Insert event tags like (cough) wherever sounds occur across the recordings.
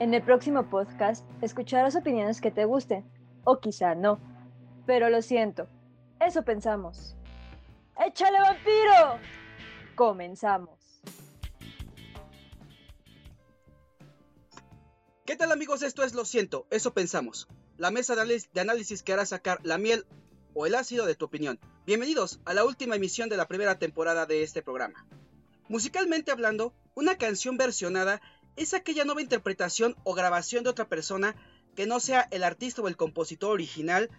En el próximo podcast escucharás opiniones que te gusten, o quizá no. Pero lo siento, eso pensamos. ¡Échale vampiro! Comenzamos. ¿Qué tal amigos? Esto es Lo siento, eso pensamos. La mesa de análisis que hará sacar la miel o el ácido de tu opinión. Bienvenidos a la última emisión de la primera temporada de este programa. Musicalmente hablando, una canción versionada es aquella nueva interpretación o grabación de otra persona que no sea el artista o el compositor original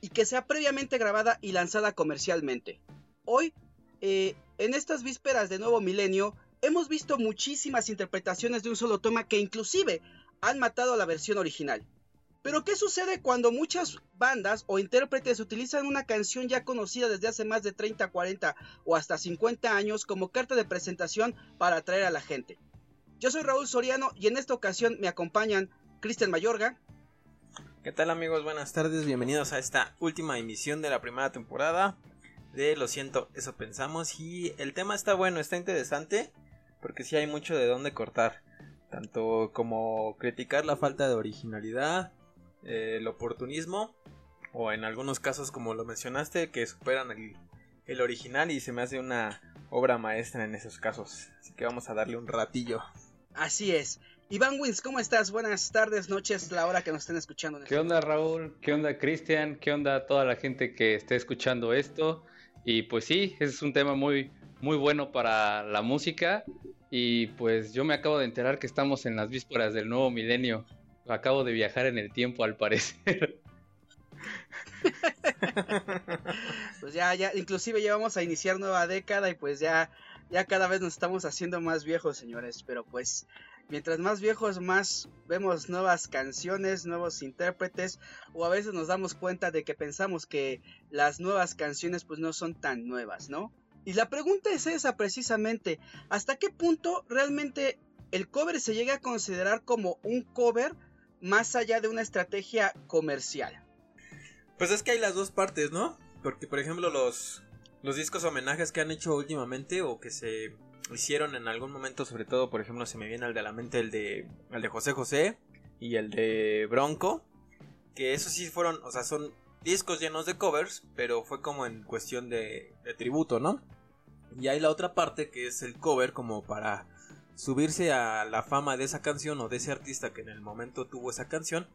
y que sea previamente grabada y lanzada comercialmente. Hoy, eh, en estas vísperas de nuevo milenio, hemos visto muchísimas interpretaciones de un solo toma que inclusive han matado a la versión original. Pero ¿qué sucede cuando muchas bandas o intérpretes utilizan una canción ya conocida desde hace más de 30, 40 o hasta 50 años como carta de presentación para atraer a la gente? Yo soy Raúl Soriano y en esta ocasión me acompañan Cristian Mayorga. ¿Qué tal amigos? Buenas tardes, bienvenidos a esta última emisión de la primera temporada de Lo siento, eso pensamos y el tema está bueno, está interesante porque sí hay mucho de dónde cortar, tanto como criticar la falta de originalidad, eh, el oportunismo o en algunos casos como lo mencionaste que superan el, el original y se me hace una obra maestra en esos casos. Así que vamos a darle un ratillo. Así es. Iván Wins, ¿cómo estás? Buenas tardes, noches, la hora que nos estén escuchando. ¿Qué onda Raúl? ¿Qué onda Cristian? ¿Qué onda toda la gente que esté escuchando esto? Y pues sí, es un tema muy, muy bueno para la música. Y pues yo me acabo de enterar que estamos en las vísperas del nuevo milenio. Acabo de viajar en el tiempo al parecer. (laughs) pues ya, ya, inclusive ya vamos a iniciar nueva década y pues ya, ya cada vez nos estamos haciendo más viejos, señores. Pero pues, mientras más viejos, más vemos nuevas canciones, nuevos intérpretes, o a veces nos damos cuenta de que pensamos que las nuevas canciones pues no son tan nuevas, ¿no? Y la pregunta es esa precisamente, ¿hasta qué punto realmente el cover se llega a considerar como un cover más allá de una estrategia comercial? Pues es que hay las dos partes, ¿no? Porque por ejemplo los, los discos homenajes que han hecho últimamente o que se hicieron en algún momento, sobre todo por ejemplo se me viene al de la mente el de, el de José José y el de Bronco, que esos sí fueron, o sea, son discos llenos de covers, pero fue como en cuestión de, de tributo, ¿no? Y hay la otra parte que es el cover como para subirse a la fama de esa canción o de ese artista que en el momento tuvo esa canción,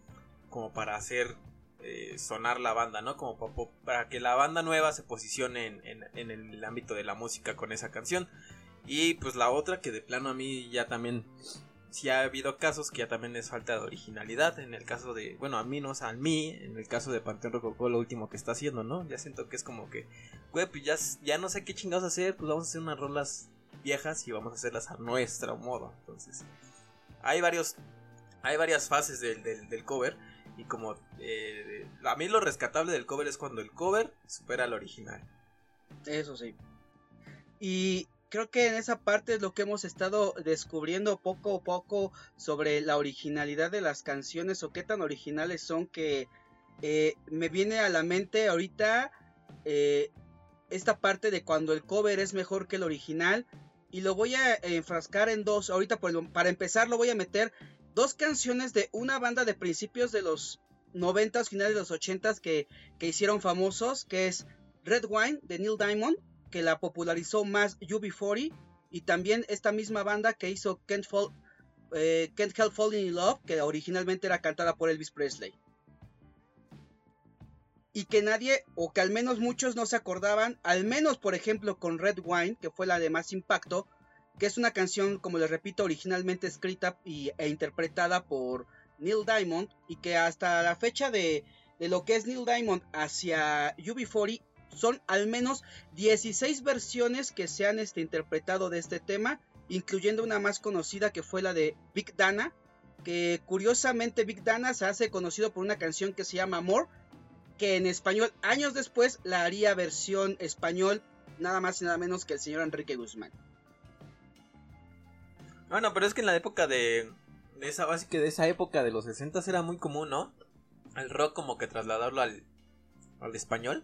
como para hacer eh, sonar la banda, ¿no? Como para que la banda nueva se posicione en, el ámbito de la música con esa canción. Y pues la otra que de plano a mí ya también sí ha habido casos que ya también es falta de originalidad. En el caso de, bueno, a mí no, o a mí, en el caso de Panteón Rococó, lo último que está haciendo, ¿no? Ya siento que es como que, güey, pues ya, ya no sé qué chingados hacer, pues vamos a hacer unas rolas viejas y vamos a hacerlas a nuestro modo. Entonces, hay varios, hay varias fases del cover. Y como eh, a mí lo rescatable del cover es cuando el cover supera al original. Eso sí. Y creo que en esa parte es lo que hemos estado descubriendo poco a poco sobre la originalidad de las canciones o qué tan originales son que eh, me viene a la mente ahorita eh, esta parte de cuando el cover es mejor que el original y lo voy a enfrascar en dos. Ahorita para empezar lo voy a meter dos canciones de una banda de principios de los 90, finales de los 80 que, que hicieron famosos, que es Red Wine de Neil Diamond, que la popularizó más UB40, y también esta misma banda que hizo Can't, Fall, eh, Can't Help Falling in Love, que originalmente era cantada por Elvis Presley. Y que nadie, o que al menos muchos no se acordaban, al menos por ejemplo con Red Wine, que fue la de más impacto, que es una canción, como les repito, originalmente escrita y, e interpretada por Neil Diamond y que hasta la fecha de, lo que es Neil Diamond hacia UB40 son al menos 16 versiones que se han este, interpretado de este tema, incluyendo una más conocida que fue la de Big Dana, que curiosamente Big Dana se hace conocido por una canción que se llama More, que en español años después la haría versión español nada más y nada menos que el señor Enrique Guzmán. Bueno, pero es que en la época de, esa básica de esa época de los 60 era muy común, ¿no? El rock como que trasladarlo al, al español.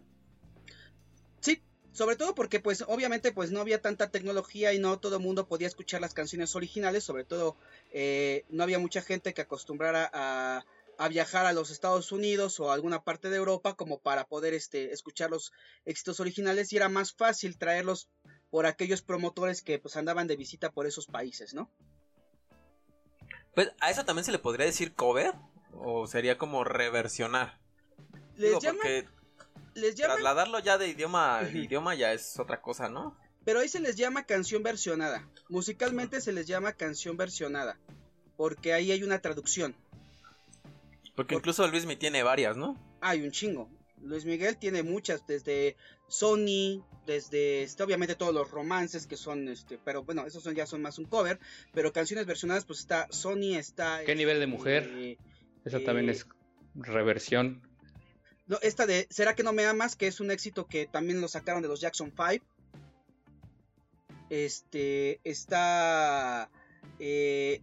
Sí, Sobre todo porque pues obviamente pues no había tanta tecnología y no todo el mundo podía escuchar las canciones originales, sobre todo eh, no había mucha gente que acostumbrara a, a, viajar a los Estados Unidos o a alguna parte de Europa como para poder este, escuchar los éxitos originales y era más fácil traerlos por aquellos promotores que pues andaban de visita por esos países, ¿no? Pues a eso también se le podría decir cover o sería como reversionar. Les llama les Trasladarlo ya de idioma a idioma ya es otra cosa, ¿no? Pero ahí se les llama canción versionada. Musicalmente se les llama canción versionada. Porque ahí hay una traducción. Porque incluso Luis Miguel tiene varias, ¿no? Hay un chingo. Luis Miguel tiene muchas, desde Sony, desde este, obviamente todos los romances que son, este, pero bueno, esos son, ya son más un cover, pero canciones versionadas, pues está Sony, está... ¿Qué nivel de mujer? Eh, Esa también eh, es reversión no, esta de ¿Será que no me amas? Que es un éxito que también lo sacaron de los Jackson 5. Este. Está. Eh,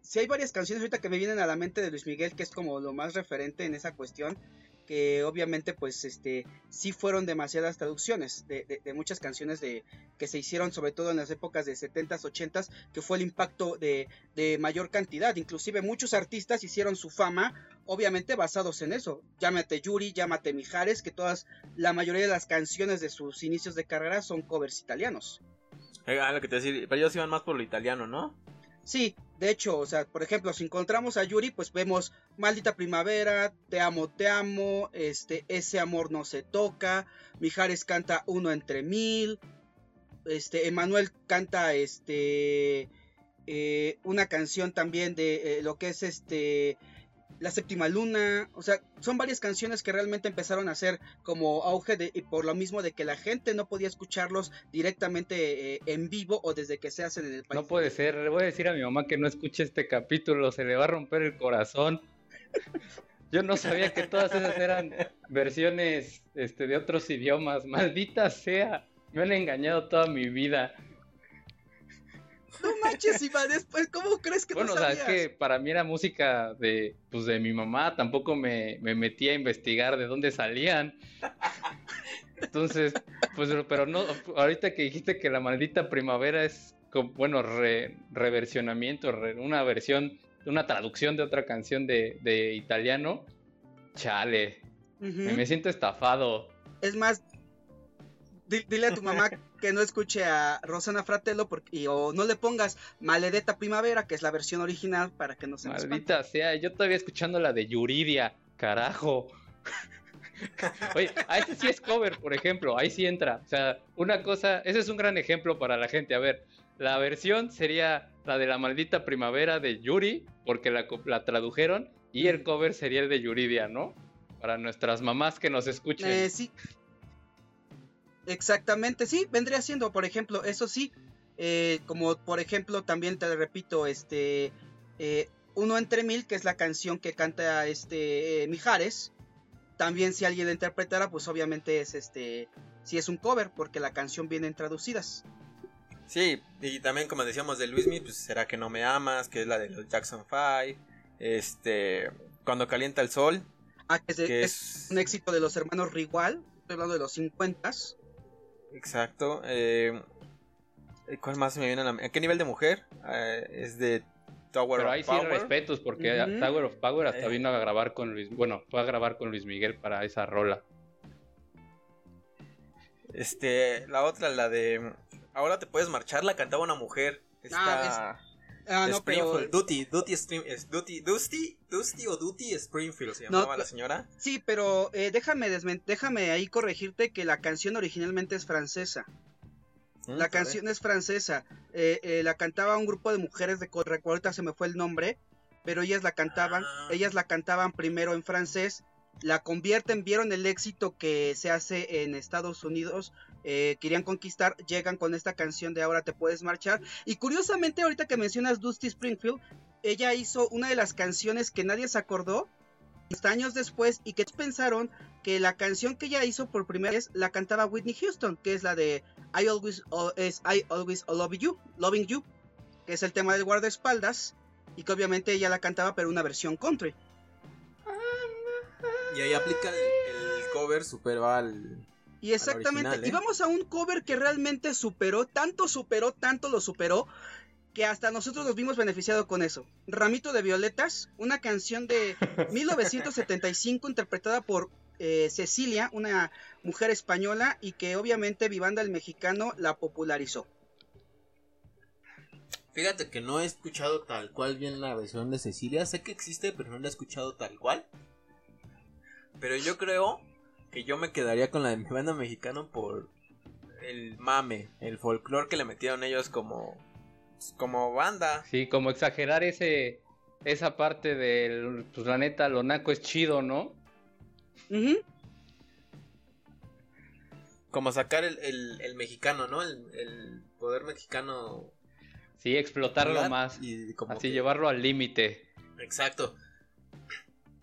si hay varias canciones ahorita que me vienen a la mente de Luis Miguel, que es como lo más referente en esa cuestión que obviamente pues este sí fueron demasiadas traducciones de, muchas canciones de que se hicieron sobre todo en las épocas de 70s 80s que fue el impacto de, de mayor cantidad. Inclusive muchos artistas hicieron su fama obviamente basados en eso. Llámate Yuri llámate Mijares que todas la mayoría de las canciones de sus inicios de carrera son covers italianos. Eh, ah, lo que te decir pero ellos iban más por lo italiano no Sí, de hecho, o sea, por ejemplo, si encontramos a Yuri, pues vemos Maldita Primavera, Te amo, te amo, este, Ese amor no se toca, Mijares canta Uno entre mil, este, Emanuel canta este, eh, una canción también de eh, lo que es este, la séptima luna, o sea, son varias canciones que realmente empezaron a ser como auge de, y por lo mismo de que la gente no podía escucharlos directamente eh, en vivo o desde que se hacen en el país. No puede ser, le voy a decir a mi mamá que no escuche este capítulo, se le va a romper el corazón. Yo no sabía que todas esas eran versiones este, de otros idiomas, maldita sea, me han engañado toda mi vida. No manches, Iván, después, ¿cómo crees que bueno, no sabías? o sea, es que para mí era música de, pues, de mi mamá, tampoco me, me metí a investigar de dónde salían. Entonces, pues, pero no, ahorita que dijiste que la maldita primavera es, bueno, reversionamiento, una versión, una traducción de otra canción de, de italiano, chale, me siento estafado. Es más, dile a tu mamá que no escuche a Rosana Fratello porque, o no le pongas Maledetta Primavera, que es la versión original, para que no se Maldita sea, yo todavía escuchando la de Yuridia, carajo. (laughs) Oye, a ese sí es cover, por ejemplo, ahí sí entra. O sea, una cosa, ese es un gran ejemplo para la gente. A ver, la versión sería la de la maldita primavera de Yuri, porque la, la tradujeron, y el cover sería el de Yuridia, ¿no? Para nuestras mamás que nos escuchen. Eh, sí, Exactamente, sí, vendría siendo, por ejemplo, eso sí, eh, como por ejemplo, también te repito, este, eh, Uno entre Mil, que es la canción que canta este eh, Mijares, también si alguien la interpretara, pues obviamente es este, si es un cover, porque la canción viene traducidas. Sí, y también como decíamos de Luismi, pues será que no me amas, que es la de los Jackson 5, este, cuando calienta el sol. Ah, que, es, un éxito de los hermanos Rigual, estoy hablando de los 50 Exacto. Eh, ¿Cuál más me viene a la ¿A qué nivel de mujer? Eh, es de Tower Pero ahí sí respetos, porque Tower of Power hasta eh. vino a grabar con Luis. Bueno, fue a grabar con Luis Miguel para esa rola. Este, la otra, la de. Ahora te puedes marchar, la cantaba una mujer. Ah, Ah, no, Springfield, Duty, Duty, Duty, Dusty, Dusty o Duty Springfield se llamaba la señora. Sí, pero eh, déjame, déjame ahí corregirte que la canción originalmente es francesa. Mm, la canción es francesa. Eh, eh, la cantaba un grupo de mujeres de recuerda se me fue el nombre, pero ellas la cantaban, ah. ellas la cantaban primero en francés, la convierten, vieron el éxito que se hace en Estados Unidos eh, querían conquistar, llegan con esta canción de Ahora te puedes marchar. Y curiosamente, ahorita que mencionas Dusty Springfield, ella hizo una de las canciones que nadie se acordó años después y que pensaron que la canción que ella hizo por primera vez la cantaba Whitney Houston, que es la de I Always, I Always Love You, Loving You, que es el tema del guardaespaldas y que obviamente ella la cantaba pero una versión country. Y ahí aplica el, cover, superó al, Y exactamente, original, ¿eh? y vamos a un cover que realmente superó, tanto superó, tanto lo superó, que hasta nosotros nos vimos beneficiados con eso. Ramito de Violetas, una canción de (laughs) 1975 interpretada por eh, Cecilia, una mujer española, y que obviamente Vivanda el Mexicano la popularizó. Fíjate que no he escuchado tal cual bien la versión de Cecilia. Sé que existe, pero no la he escuchado tal cual. Pero yo creo que yo me quedaría con la de mi banda mexicano por el mame, el folclore que le metieron ellos como como banda. Sí, como exagerar ese esa parte del, pues la neta, lo naco es chido, ¿no? Como sacar el, el- el mexicano, ¿no? El, el poder mexicano. Sí, explotarlo más. Y como Así que- llevarlo al límite. Exacto.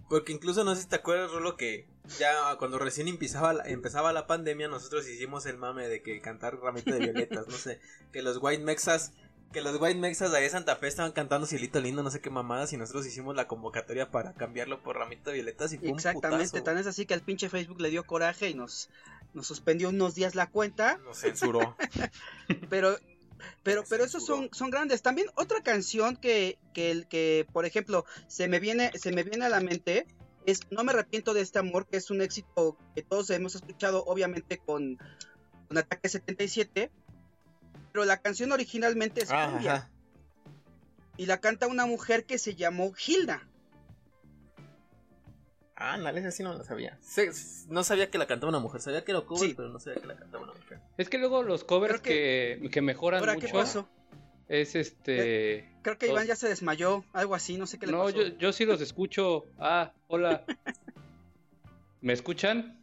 Porque incluso no sé si te acuerdas, Rolo, que ya cuando recién empezaba la, empezaba la pandemia, nosotros hicimos el mame de que cantar Ramito de Violetas, no sé, (laughs) que los White Mexas, que los White Mexas de ahí de Santa Fe estaban cantando Cielito Lindo, no sé qué mamadas, y nosotros hicimos la convocatoria para cambiarlo por Ramito de Violetas y fue Exactamente, un putazo. tan es así que al pinche Facebook le dio coraje y nos, nos suspendió unos días la cuenta. Nos censuró. (laughs) Pero, pero, pero esos son, son grandes. También otra canción que, que, que, por ejemplo, se me viene, se me viene a la mente es No me arrepiento de este amor, que es un éxito que todos hemos escuchado, obviamente, con, con Ataque 77. Pero la canción originalmente es Ah, cumbia, y la canta una mujer que se llamó Hilda. Ah, no, esa sí no la sabía. No sabía que la cantaba una mujer, sabía que era cover, Sí. pero no sabía que la cantaba una mujer. Es que luego los covers Creo que, que mejoran Ahora, ¿qué mucho pasó? es este... Creo que. Iván ya se desmayó, algo así, no sé qué le No, pasó. yo, yo sí los escucho. Ah, hola. (laughs) ¿Me escuchan?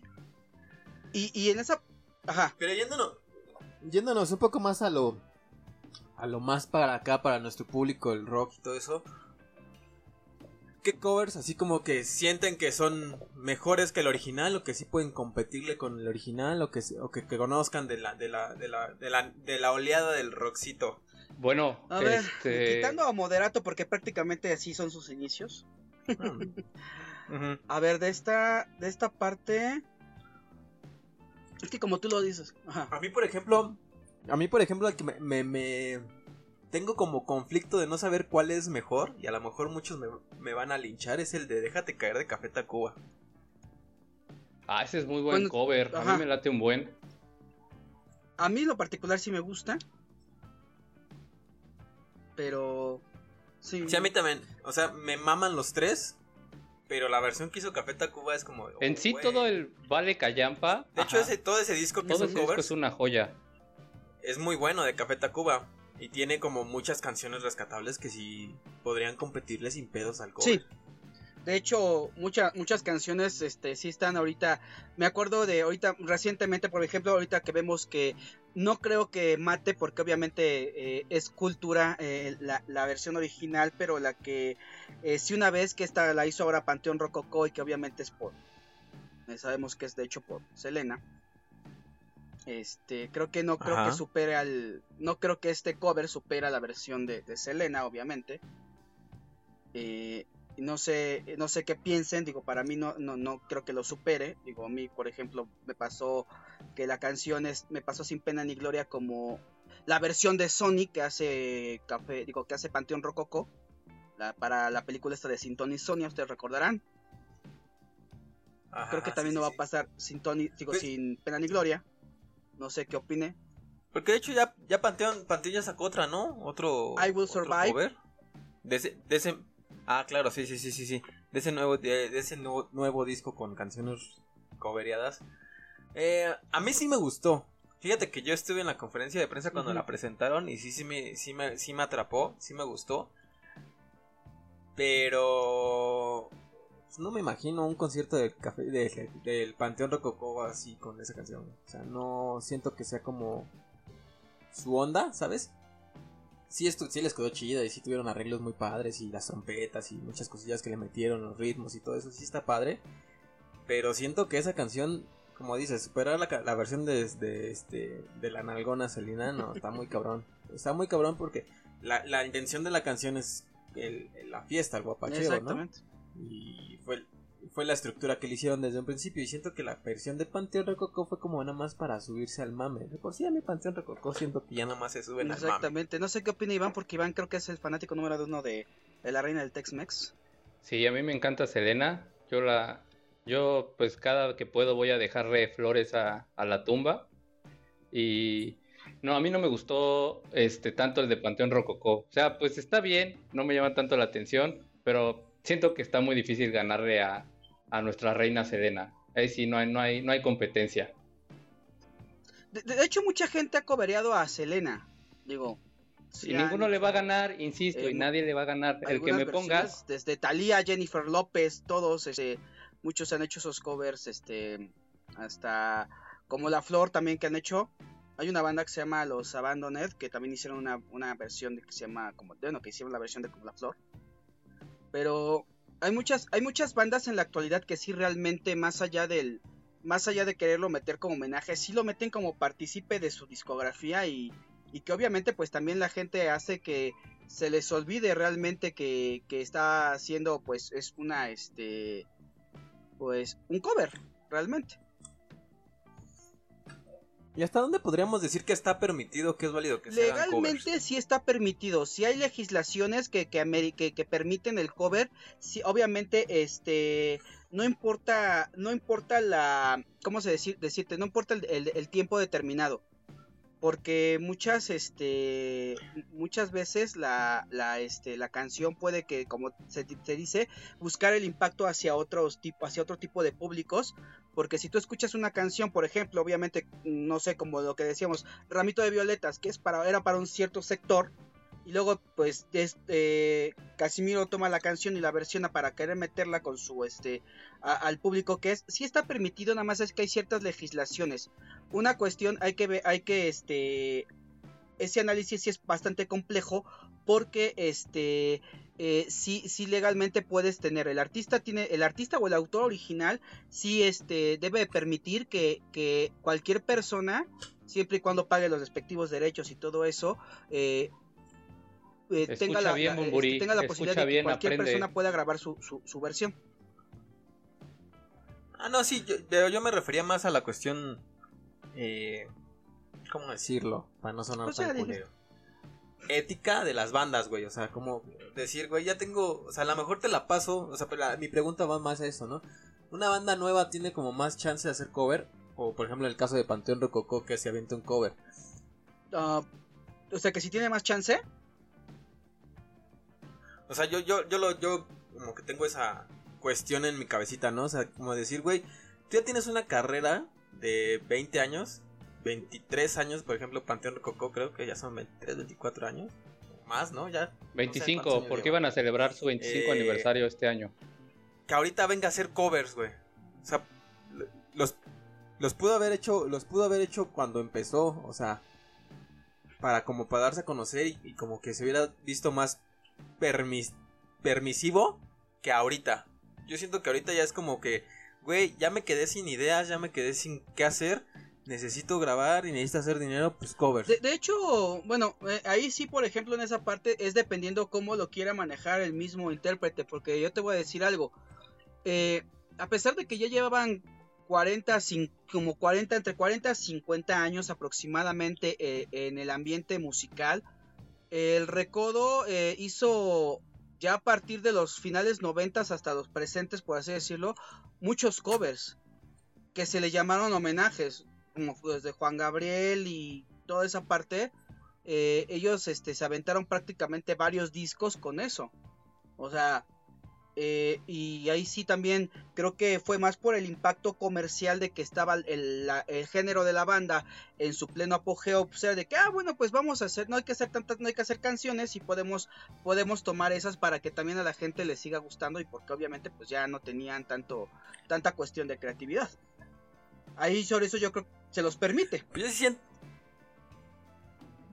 Y, y en esa... Ajá, Pero yéndonos, yéndonos un poco más a lo a lo más para acá, para nuestro público, el rock y todo eso. ¿Qué covers así como que sienten que son mejores que el original o que sí pueden competirle con el original o que, o que, que conozcan de la, de, la, de, la, de, la, de la oleada del rockcito? Bueno, a ver, este... quitando a Moderato porque prácticamente así son sus inicios. Ujú. (laughs) A ver, de esta, de esta parte. Es que como tú lo dices. Ajá. A mí, por ejemplo, a mí, por ejemplo, el que me, me- me- tengo como conflicto de no saber cuál es mejor, y a lo mejor muchos me, me van a linchar, es el de Déjate caer de Café Tacuba. Ah, ese es muy buen Bueno, cover. A mí me late un buen. A mí en lo particular sí me gusta. Pero. Sí. Sí, a mí también, o sea, me maman los tres, pero la versión que hizo Café Tacuba es como... En oh, sí, güey. todo el Vale Callampa. De hecho, ese, todo ese disco que todo ese disco covers es una joya. es muy bueno de Café Tacuba. Y tiene como muchas canciones rescatables que sí podrían competirle sin pedos al cover. Sí. De hecho, muchas muchas canciones este sí están ahorita. Me acuerdo de ahorita recientemente, por ejemplo, ahorita que vemos que no creo que mate porque obviamente eh, es cultura eh, la, la versión original, pero la que eh, sí una vez que esta la hizo ahora Panteón Rococó y que obviamente es por eh, sabemos que es de hecho por Selena. Este, creo que no creo Ajá. que supere al no creo que este cover supera la versión de, de Selena, obviamente. Eh, y no sé, no sé qué piensen, digo, para mí no, no, no creo que lo supere. Digo, a mí, por ejemplo, me pasó que la canción es, me pasó sin pena ni gloria como la versión de Sonic que hace café, digo, que hace Panteón Rococo. La, para la película esta de Sin Tony y Sonia, ustedes recordarán. Ajá, Creo que también sí, no va sí. a pasar sin Tony, digo, Pues- sin pena ni gloria. No sé qué opine. Porque de hecho ya, ya Panteón, Panteón ya sacó otra, ¿no? Otro. I Will otro Survive. cover. De ese, de ese. Ah, claro, sí, sí, sí, sí, sí. De ese nuevo, de, de ese nuevo, nuevo disco con canciones coveriadas. Eh, a mí sí me gustó. Fíjate que yo estuve en la conferencia de prensa cuando la presentaron y sí, sí me, sí me, sí me atrapó, sí me gustó. Pero no me imagino un concierto del café de- del Panteón Rococó así con esa canción. O sea, no siento que sea como su onda, ¿sabes? Sí, sí les quedó chida y sí tuvieron arreglos muy padres y las trompetas y muchas cosillas que le metieron, los ritmos y todo eso, sí está padre. Pero siento que esa canción, como dices, superar la, la versión de, este, de la nalgona Selena, no, está muy cabrón. Está muy cabrón porque la, la intención de la canción es el- la fiesta, el guapacheo, ¿no? Y fue fue la estructura que le hicieron desde un principio. Y siento que la versión de Panteón Rococó fue como nada más para subirse al mame. De por sí a mi Panteón Rococó siento que ya nada más se suben al mame. Exactamente. No sé qué opina Iván, porque Iván creo que es el fanático número uno de, de la reina del Tex-Mex. Sí, a mí me encanta Selena. Yo la, yo pues cada que puedo voy a dejarle flores a, a la tumba. Y no, a mí no me gustó este tanto el de Panteón Rococó. O sea, pues está bien, no me llama tanto la atención, pero siento que está muy difícil ganarle a, a nuestra reina Sedena. Ahí sí no hay, no hay, no hay competencia. De, de hecho, mucha gente ha cobereado a Selena. Digo. Y ninguno le va a ganar, insisto, eh, y nadie le va a ganar. El que me pongas. Desde Thalía, Jennifer López, todos, este, muchos han hecho esos covers, este, hasta como La Flor también que han hecho. Hay una banda que se llama Los Abandoned, que también hicieron una, una versión de que se llama como, bueno, que hicieron la versión de como La Flor. Pero hay muchas, hay muchas bandas en la actualidad que sí realmente más allá del, más allá de quererlo meter como homenaje, sí lo meten como partícipe de su discografía y, y que obviamente pues también la gente hace que se les olvide realmente que, que está haciendo pues es una este pues un cover realmente. ¿Y hasta dónde podríamos decir que está permitido, que es válido que se hagan Legalmente sí está permitido. Si hay legislaciones que, que, que, permiten el cover, sí, obviamente, este, no importa, no importa la, ¿cómo se decir, decirte? No importa el tiempo determinado. Porque muchas, este, muchas veces la, la, este, la canción puede que, como se, dice, buscar el impacto hacia otros tipo, hacia otro tipo de públicos. Porque si tú escuchas una canción, por ejemplo, obviamente, no sé, como lo que decíamos, Ramito de Violetas, que es para, era para un cierto sector, y luego, pues, este, Casimiro toma la canción y la versiona para querer meterla con su, este, a- al público que es, sí está permitido, nada más es que hay ciertas legislaciones. Una cuestión, hay que ver, hay que, este, ese análisis sí es bastante complejo, porque, este, eh, sí, sí legalmente puedes tener, el artista tiene, el artista o el autor original, sí, este, debe permitir que, que cualquier persona, siempre y cuando pague los respectivos derechos y todo eso, eh, eh, tenga la, bien, la- este, tenga la posibilidad de que bien, cualquier aprende. persona pueda grabar su, su, su versión. Ah, no, sí, yo, pero yo me refería más a la cuestión. Eh, ¿Cómo decirlo? Para no sonar Pues tan culero. Ética de las bandas, güey. O sea, como decir, güey, ya tengo. O sea, a lo mejor te la paso. O sea, pero la- mi pregunta va más a eso, ¿no? Una banda nueva tiene como más chance de hacer cover. O por ejemplo, en el caso de Panteón Rococó, que se avienta un cover. Ah, o sea que si tiene más chance, O sea, yo, yo, yo lo, yo como que tengo esa cuestión en mi cabecita, ¿no? O sea, como decir, güey, tú ya tienes una carrera de 20 años, 23 años, por ejemplo, Panteón Rococó, creo que ya son 23, 24 años. Más, ¿no? Ya. no sé 25, cuántos años porque lleva. iban a celebrar su 25 Eh, aniversario este año. Que ahorita venga a hacer covers, güey. O sea, los, los pudo haber hecho, los pudo haber hecho cuando empezó, o sea, para como para darse a conocer y, y como que se hubiera visto más permis- permisivo que ahorita. Yo siento que ahorita ya es como que, güey, ya me quedé sin ideas, ya me quedé sin qué hacer. Necesito grabar y necesito hacer dinero, pues covers. de, hecho, bueno, eh, ahí sí, por ejemplo, en esa parte es dependiendo cómo lo quiera manejar el mismo intérprete, porque yo te voy a decir algo. Eh, a pesar de que ya llevaban 40, cin- como 40, entre 40 y 50 años aproximadamente eh, en el ambiente musical, el Recodo eh, hizo ya a partir de los finales 90 hasta los presentes, por así decirlo, muchos covers que se le llamaron homenajes, como desde Juan Gabriel y toda esa parte. eh, ellos este, se aventaron prácticamente varios discos con eso. O sea, eh, y ahí sí también creo que fue más por el impacto comercial de que estaba el, la- el género de la banda en su pleno apogeo, o sea, de que ah bueno pues vamos a hacer, no hay que hacer tantas, no hay que hacer canciones y podemos, podemos tomar esas para que también a la gente le siga gustando y porque obviamente pues ya no tenían tanto, tanta cuestión de creatividad. Ahí sobre eso yo creo que se los permite. Pues yo siento.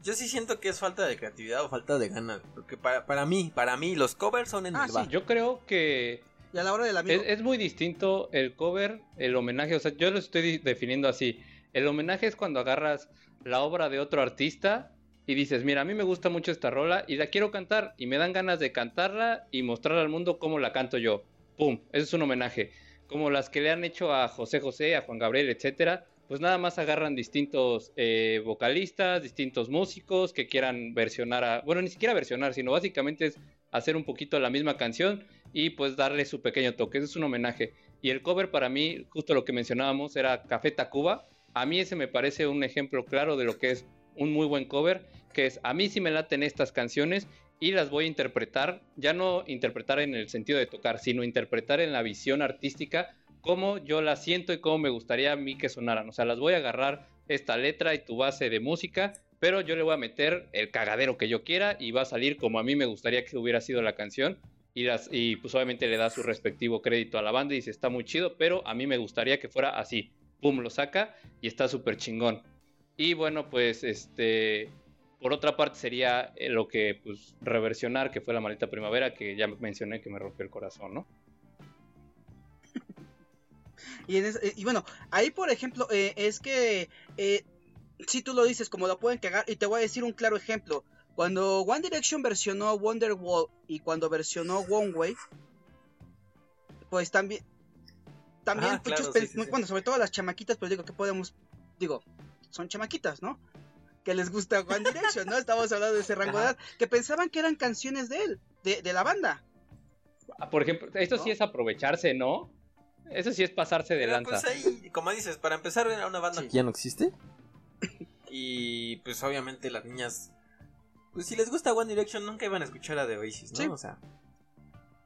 Yo sí siento que es falta de creatividad o falta de ganas. Porque para, para mí, para mí, los covers son en Ah, el sí, bar. Yo creo que Y a la hora del amigo. es, es muy distinto el cover, el homenaje. O sea, yo lo estoy definiendo así. El homenaje es cuando agarras la obra de otro artista y dices, mira, a mí me gusta mucho esta rola y la quiero cantar y me dan ganas de cantarla y mostrar al mundo cómo la canto yo. ¡Pum! Eso es un homenaje. como las que le han hecho a José José, a Juan Gabriel, etcétera, pues nada más agarran distintos eh, vocalistas, distintos músicos que quieran versionar bueno, ni siquiera versionar, sino básicamente es hacer un poquito la misma canción y pues darle su pequeño toque, es un homenaje. Y el cover para mí, justo lo que mencionábamos, era Café Tacuba. A mí ese me parece un ejemplo claro de lo que es un muy buen cover, que es a mí sí me laten estas canciones y las voy a interpretar, ya no interpretar en el sentido de tocar, sino interpretar en la visión artística cómo yo la siento y cómo me gustaría a mí que sonaran. O sea, las voy a agarrar esta letra y tu base de música, pero yo le voy a meter el cagadero que yo quiera y va a salir como a mí me gustaría que hubiera sido la canción. Y, las, y pues obviamente le da su respectivo crédito a la banda y dice está muy chido, pero a mí me gustaría que fuera así. Pum, lo saca y está súper chingón. Y bueno, pues este, por otra parte sería eh, lo que pues reversionar, que fue la maldita primavera, que ya mencioné que me rompió el corazón, ¿no? Eh, y, bueno, ahí por ejemplo, eh, es que eh, si tú lo dices, como lo pueden cagar, y te voy a decir un claro ejemplo. Cuando One Direction versionó Wonderwall y cuando versionó One Way, pues también, también muchos, bueno, sobre todo las chamaquitas, pues digo que podemos, digo, son chamaquitas, ¿no? Que les gusta One Direction, ¿no? Estamos hablando de ese rango de edad, que pensaban que eran canciones de él, de, de la banda. Ah, por ejemplo, esto sí es aprovecharse, ¿no? Eso sí es pasarse de lanza. Pues ahí, como dices, para empezar era una banda que ya no existe. Y pues obviamente las niñas, pues si les gusta One Direction nunca iban a escuchar a The Oasis, ¿no? O sea,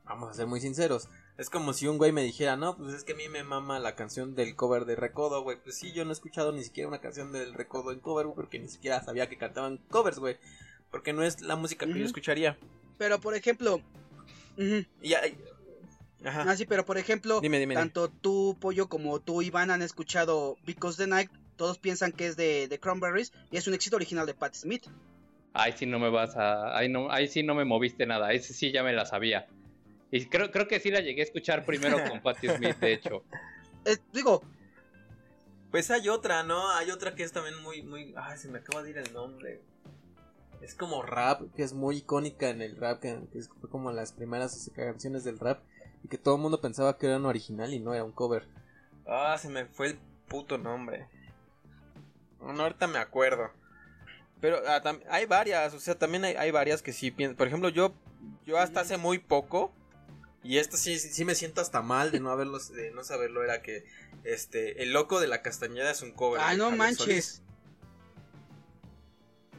vamos a ser muy sinceros. Es como si un güey me dijera, no, pues es que a mí me mama la canción del cover de Recodo, güey. Pues sí, yo no he escuchado ni siquiera una canción del Recodo en cover, porque ni siquiera sabía que cantaban covers, güey. Porque no es la música que yo escucharía. Pero por ejemplo, y, Ajá. Ah, sí, pero por ejemplo, tanto tú, Pollo, como tú, Iván, han escuchado Because the Night. Todos piensan que es de, de Cranberries y es un éxito original de Pat Smith. Ay, sí, no me vas a. Ay, no, ahí sí no me moviste nada. Ese sí ya me la sabía. Y creo, creo que sí la llegué a escuchar primero con Patti (laughs) Smith, de hecho. digo. Pues hay otra, ¿no? Hay otra que es también muy, muy. Ay, se me acaba de ir el nombre. Es como rap, que es muy icónica en el rap, que, es como las primeras canciones del rap y que todo el mundo pensaba que era un original y no era un cover. Ah, se me fue el puto nombre. No, ahorita me acuerdo. Pero ah, hay varias, o sea, también hay, varias que sí piensan. Por ejemplo, yo, yo hasta hace muy poco, y esto sí, sí me siento hasta mal de no haberlo, de no saberlo, era que este, el loco de la castañeda es un cover. Ay, no manches.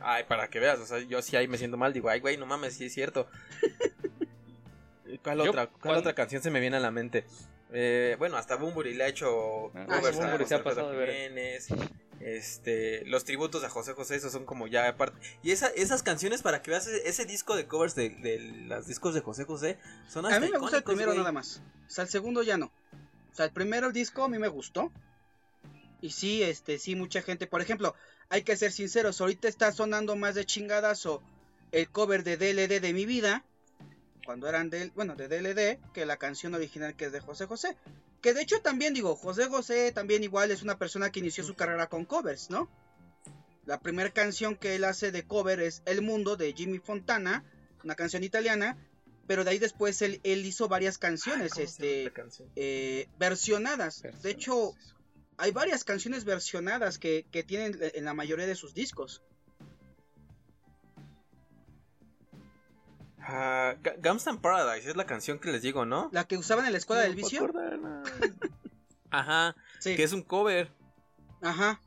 Ay, para que veas, o sea, yo sí ahí me siento mal, digo, ay, güey, no mames, sí es cierto. (laughs) ¿Cuál, otra, ¿cuál otra canción se me viene a la mente? Eh, bueno, hasta Bumburi le ha hecho ah, covers se ha pasado de Este, los tributos a José José, esos son como ya aparte. Y esa, esas canciones, para que veas ese, disco de covers de, de, los discos de José José, son hasta A mí me gusta el primero nada más. O sea, el segundo ya no. O sea, el primero el disco a mí me gustó. Y sí, este, sí, mucha gente. Por ejemplo, hay que ser sinceros. Ahorita está sonando más de chingadas o el cover de DLD de mi vida cuando eran de, bueno, de DLD, que la canción original que es de José José. Que de hecho también digo, José José también igual es una persona que inició su carrera con covers, ¿no? La primera canción que él hace de cover es El Mundo de Jimmy Fontana, una canción italiana, pero de ahí después él, hizo varias canciones, este, eh, versionadas. De hecho, hay varias canciones versionadas que, que tienen en la mayoría de sus discos. Uh, Paradise es la canción que les digo, ¿no? La que usaban en la escuela del vicio. (laughs) Ajá. Que es un cover. Ajá.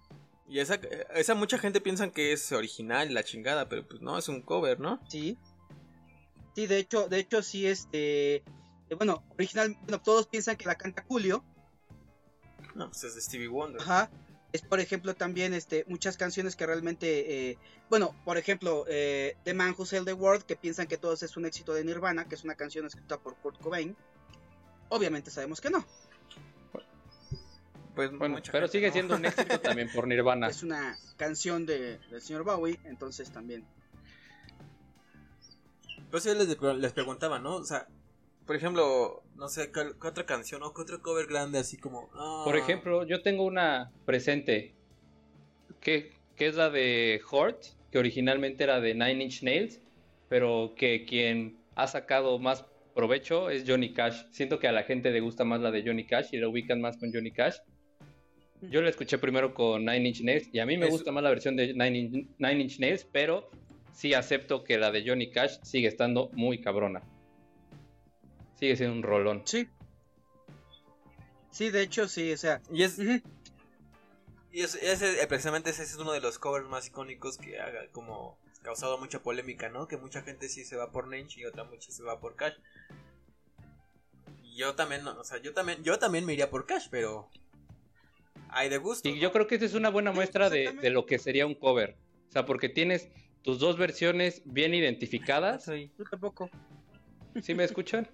Y esa, esa mucha gente piensa que es original la chingada, pero pues no, es un cover, ¿no? Sí. Sí, de hecho, de hecho sí, este... Eh, bueno, original, bueno, todos piensan que la canta Julio. No, pues es de Stevie Wonder. Ajá es por ejemplo también este muchas canciones que realmente eh, bueno por ejemplo eh, The Man Who Sold the World que piensan que todo es un éxito de Nirvana que es una canción escrita por Kurt Cobain obviamente sabemos que no. Pues bueno pero sigue siendo un éxito (laughs) también por Nirvana. Es una canción de, del señor Bowie entonces también. Pues yo les, les preguntaba no o sea por ejemplo, no sé, ¿qué, otra canción o qué otro cover grande así como... Ah. Por ejemplo, yo tengo una presente que, que es la de Hort, que originalmente era de Nine Inch Nails, pero que quien ha sacado más provecho es Johnny Cash. Siento que a la gente le gusta más la de Johnny Cash y la ubican más con Johnny Cash. Yo la escuché primero con Nine Inch Nails y a mí me gusta más la versión de Nine Inch, Nine Inch Nails, pero sí acepto que la de Johnny Cash sigue estando muy cabrona. Sigue siendo un rolón. Sí. Sí, de hecho, sí, o sea. Y es, y es- ese, eh, precisamente ese es uno de los covers más icónicos que ha como causado mucha polémica, ¿no? Que mucha gente sí se va por Nench y otra mucha se va por Cash. Y yo también, no, o sea, yo también, yo también me iría por Cash, pero hay de gusto. Y ¿no? yo creo que esta es una buena Sí, muestra de, de lo que sería un cover. O sea, porque tienes tus dos versiones bien identificadas. Soy- Yo tampoco. ¿Sí me escuchan?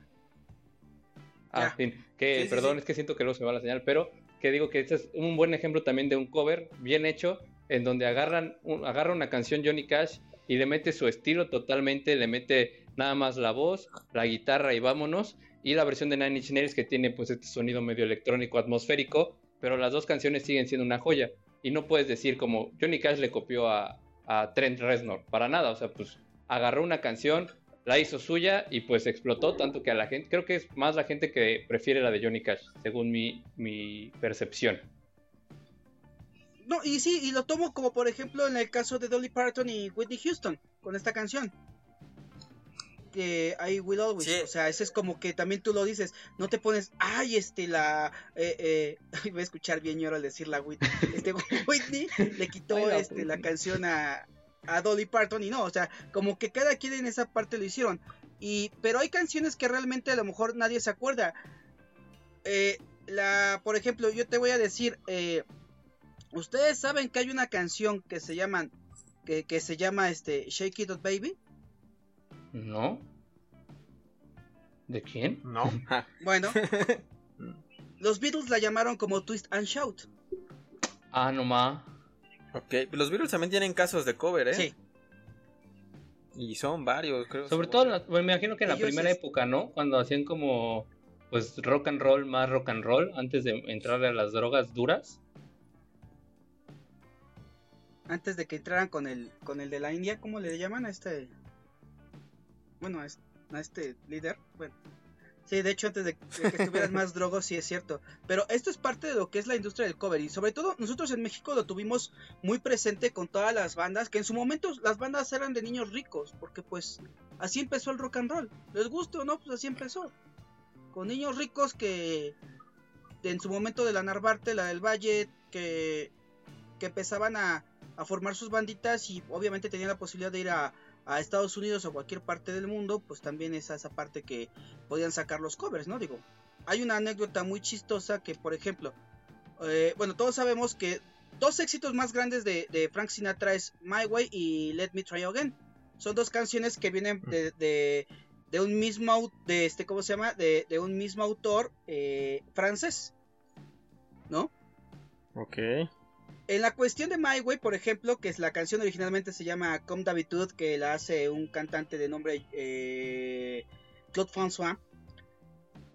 Ah, fin. Que, Sí, sí, perdón, sí. es que siento que luego se va la señal, pero que digo que este es un buen ejemplo también de un cover bien hecho, en donde agarran un- agarra una canción Johnny Cash y le mete su estilo totalmente, le mete nada más la voz, la guitarra y vámonos, y la versión de Nine Inch Nails que tiene pues este sonido medio electrónico atmosférico, pero las dos canciones siguen siendo una joya, y no puedes decir como Johnny Cash le copió a, a Trent Reznor, para nada, o sea, pues agarró una canción, la hizo suya y pues explotó tanto que a la gente, creo que es más la gente que prefiere la de Johnny Cash, según mi, mi percepción. No, y sí, y lo tomo como por ejemplo en el caso de Dolly Parton y Whitney Houston con esta canción. Que I Will Always. Sí. O sea, ese es como que también tú lo dices. No te pones, ay, este, la. Eh, eh, (laughs) voy a escuchar bien yo al decir la Whitney. Este, (laughs) Whitney le quitó este, la canción a, a Dolly Parton y no, o sea, como que cada quien en esa parte lo hicieron. Y, pero hay canciones que realmente a lo mejor nadie se acuerda. Eh, la, por ejemplo, yo te voy a decir, eh, ustedes saben que hay una canción que se llaman, que, que se llama este Shake It Up Baby. ¿No? ¿De quién? No. (laughs) Bueno, los Beatles la llamaron como Twist and Shout. Ah, no ma. Ok, los Beatles también tienen casos de cover, ¿eh? Sí, Y son varios, creo. Sobre todo, la- bueno, me imagino que en la primera es- época, ¿no? Cuando hacían como, pues, rock and roll, más rock and roll, antes de entrar a las drogas duras. antes de que entraran con el, con el de la India, ¿cómo le llaman a este? Bueno, a este, a este líder. Bueno, sí, de hecho, antes de, de que estuvieran más (laughs) drogos, sí es cierto. Pero esto es parte de lo que es la industria del cover. Y sobre todo, nosotros en México lo tuvimos muy presente con todas las bandas, que en su momento las bandas eran de niños ricos, porque pues así empezó el rock and roll. ¿Les gusta o no? Pues así empezó. Con niños ricos que en su momento de la Narvarte, la del Valle, que, que empezaban a, a formar sus banditas y obviamente tenían la posibilidad de ir a, a Estados Unidos o cualquier parte del mundo, pues también es esa parte que podían sacar los covers, ¿no? Digo, hay una anécdota muy chistosa que, por ejemplo, eh, bueno, todos sabemos que dos éxitos más grandes de, de Frank Sinatra es My Way y Let Me Try Again. Son dos canciones que vienen de, de, de un mismo, de este, ¿cómo se llama? De, de un mismo autor eh, francés, ¿no? Ok. En la cuestión de My Way, por ejemplo, que es la canción originalmente se llama Comme d'habitude, que la hace un cantante de nombre eh, Claude François.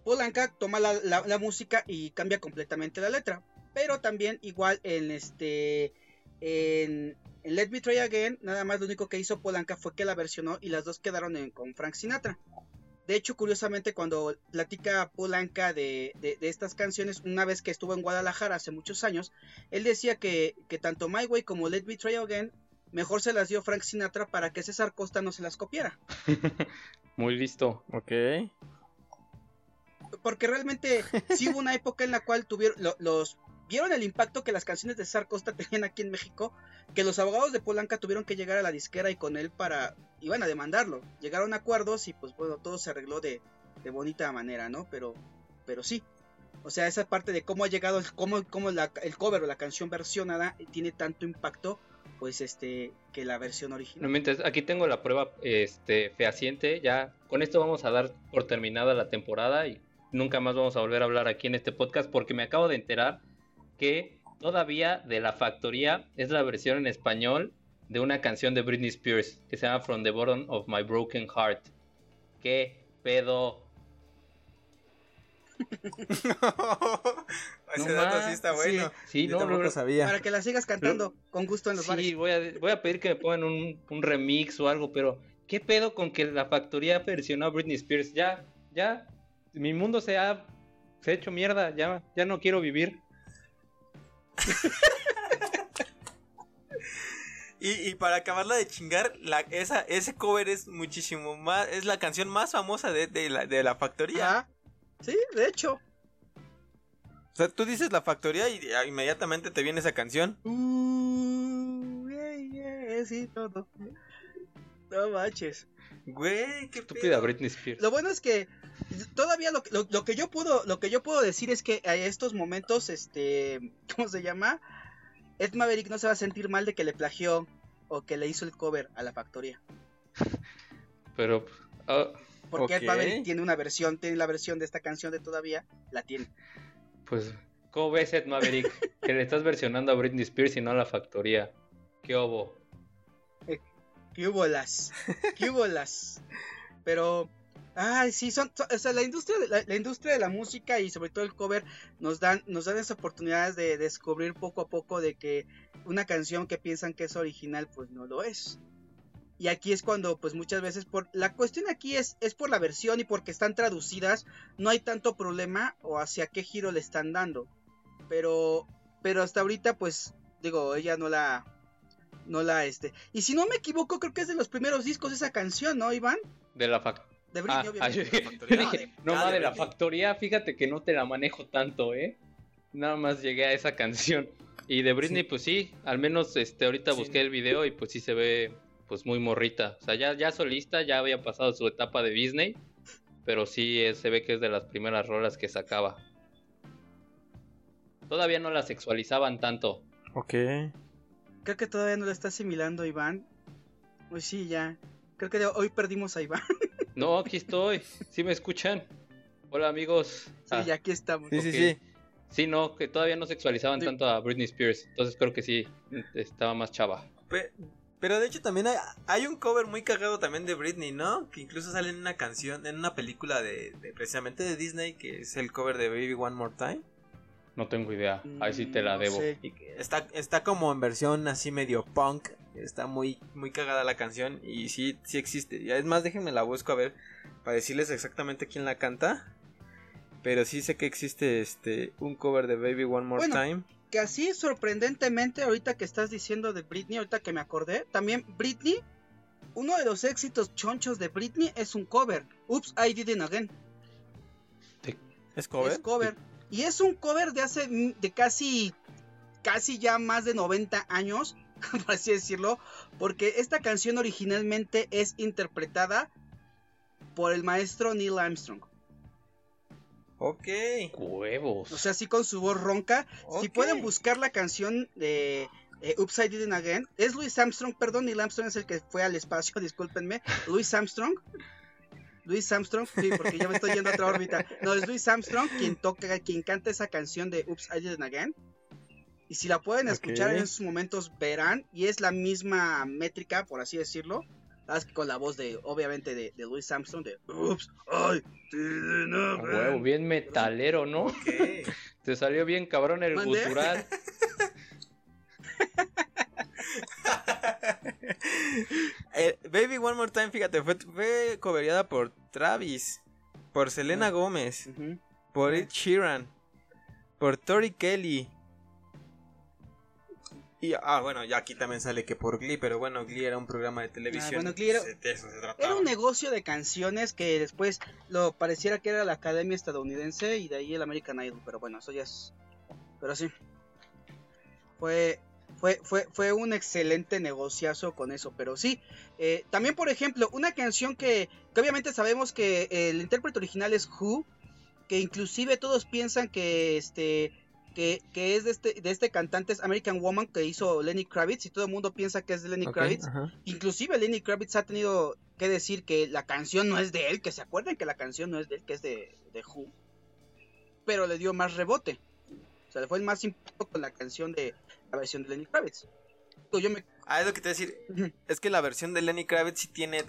Polanca toma la, música y cambia completamente la letra. Pero también igual en este en, en Let Me Try Again, nada más lo único que hizo Polanca fue que la versionó y las dos quedaron en- con Frank Sinatra. De hecho, curiosamente, cuando platica Polanca de, de- de estas canciones, una vez que estuvo en Guadalajara hace muchos años, él decía que, que tanto My Way como Let Me Try Again mejor se las dio Frank Sinatra para que César Costa no se las copiara. (laughs) Muy listo. Ok. Porque realmente sí hubo una época en la cual tuvieron lo- los vieron el impacto que las canciones de César Costa (laughs) tenían aquí en México, que los abogados de Polanca tuvieron que llegar a la disquera y con él para iban a demandarlo. Llegaron a acuerdos y pues bueno, todo se arregló de, de bonita manera, ¿no? Pero pero sí. O sea, esa parte de cómo ha llegado cómo, cómo la- el cover o la canción versionada tiene tanto impacto pues este que la versión original. mientes, aquí tengo la prueba este, fehaciente. Ya con esto vamos a dar por terminada la temporada y nunca más vamos a volver a hablar aquí en este podcast porque me acabo de enterar que todavía de la factoría es la versión en español de una canción de Britney Spears que se llama From the Bottom of My Broken Heart. ¿Qué pedo? (laughs) Ese No dato más, sí está sí. bueno. Sí, Yo no, no, sabía. Para que la sigas cantando con gusto en los Sí, bares. voy a, voy a pedir que me pongan un, un remix o algo, pero ¿qué pedo con que la factoría versionó a Britney Spears? Ya, ya, mi mundo se ha, se ha hecho mierda, ya, ya no quiero vivir. Y, y para acabarla de chingar, la, esa, ese cover es muchísimo más, es la canción más famosa de, de la, de la factoría. Ajá. Sí, de hecho. O sea, tú dices la factoría y ah, inmediatamente te viene esa canción. Uh, yeah, yeah, sí, todo. No manches. Güey, qué Estúpida. Britney Spears. Lo bueno es que todavía lo, lo- lo que yo puedo lo que yo puedo decir es que a estos momentos este (laughs) ¿cómo se llama? Ed Maverick no se va a sentir mal de que le plagió o que le hizo el cover a la factoría, Pero, ah, porque. Ed Maverick tiene una versión, tiene la versión de esta canción de todavía, la tiene. pues, ¿cómo ves, Ed Maverick? que le estás versionando a Britney Spears y no a la factoría. ¿Qué obo? ¿Qué hubo las? ¿Qué hubo las? Pero Ay, sí, son, o sea, la industria, la industria de la música y sobre todo el cover nos dan, nos dan esas oportunidades de descubrir poco a poco de que una canción que piensan que es original, pues no lo es. Y aquí es cuando, pues muchas veces, por la cuestión aquí es, es por la versión y porque están traducidas, no hay tanto problema o hacia qué giro le están dando. Pero, pero hasta ahorita, pues, digo, ella no la, no la, este. Y si no me equivoco, creo que es de los primeros discos esa canción, ¿no, Iván? De la fac- De Britney, ah, obviamente. yo de dije, la factoría. yo dije, Ah, no, de- ma, ah, de de la factoría, fíjate que no te la manejo tanto, ¿eh? Nada más llegué a esa canción. Y de Britney, Sí. pues sí, al menos este ahorita Sí. busqué el video y pues sí se ve pues muy morrita. O sea, ya, ya solista, ya había pasado su etapa de Disney, pero sí eh, se ve que es de las primeras rolas que sacaba. Todavía no la sexualizaban tanto. Ok. Creo que todavía no lo está asimilando Iván. Pues sí, ya. Creo que de- hoy perdimos a Iván. (laughs) No, aquí estoy. ¿Sí me escuchan? Hola amigos. Sí, Ah, ya aquí estamos. Sí, sí, sí. Sí, no, que todavía no sexualizaban Sí. tanto a Britney Spears. Entonces creo que sí, estaba más chava. Pe- Pero de hecho también hay, hay un cover muy cagado también de Britney, ¿no? Que incluso sale en una canción, en una película de, de- precisamente de Disney, que es el cover de Baby One More Time. No tengo idea. Ahí sí te la Mm, No debo. sé. Está, está como en versión así medio punk. Está muy, muy cagada la canción. Y sí, sí existe. Y es más, déjenme la busco a ver. Para decirles exactamente quién la canta. Pero sí sé que existe este un cover de Baby One More Bueno. Time. Que así sorprendentemente, ahorita que estás diciendo de Britney, ahorita que me acordé, también Britney, uno de los éxitos chonchos de Britney es un cover. Oops, I Did It Again. ¿Es cover? Es cover. Y es un cover de hace de casi casi ya más de 90 años, (laughs) por así decirlo, porque esta canción originalmente es interpretada por el maestro Neil Armstrong. Ok. Huevos. O sea, así con su voz ronca. Si pueden buscar la canción de eh, Upside Down Again, es Louis Armstrong, perdón, Neil Armstrong es el que fue al espacio, (laughs) discúlpenme. Louis Armstrong. Louis Armstrong, sí, porque ya me estoy yendo a otra órbita. No, es Louis Armstrong quien toca, quien canta esa canción de Upside Down Again. Y si la pueden escuchar en esos momentos, verán. Y es la misma métrica, por así decirlo. Con la voz de, obviamente, de, de Louis Armstrong, de Ups, ay, did it A again". huevo, bien metalero, ¿no? (laughs) Te salió bien cabrón el ¿Mandé? gutural. (laughs) (laughs) Eh, Baby One More Time, fíjate, fue, fue coverada por Travis, por Selena Gómez, Ujú. por Ed Sheeran, por Tori Kelly. Y, ah, bueno, ya aquí también sale que por Glee, pero bueno, Glee era un programa de televisión. bueno, Glee era- se- de eso se trataba. Era un negocio de canciones que después lo pareciera que era la Academia Estadounidense y de ahí el American Idol, pero bueno, eso ya es. Pero sí. Fue fue fue fue un excelente negociazo con eso, pero sí. eh, también por ejemplo, una canción que, que obviamente sabemos que el intérprete original es Who, que inclusive todos piensan que este que, que es de este, de este cantante es American Woman que hizo Lenny Kravitz y todo el mundo piensa que es de Lenny Kravitz. Inclusive Lenny Kravitz ha tenido que decir que la canción no es de él, que se acuerden que la canción no es de él, que es de, de Who. Pero le dio más rebote. O sea, le fue el más impacto con la canción de la versión de Lenny Kravitz. Digo, Yo me... Ah, es lo que te voy a decir. Es que la versión de Lenny Kravitz sí tiene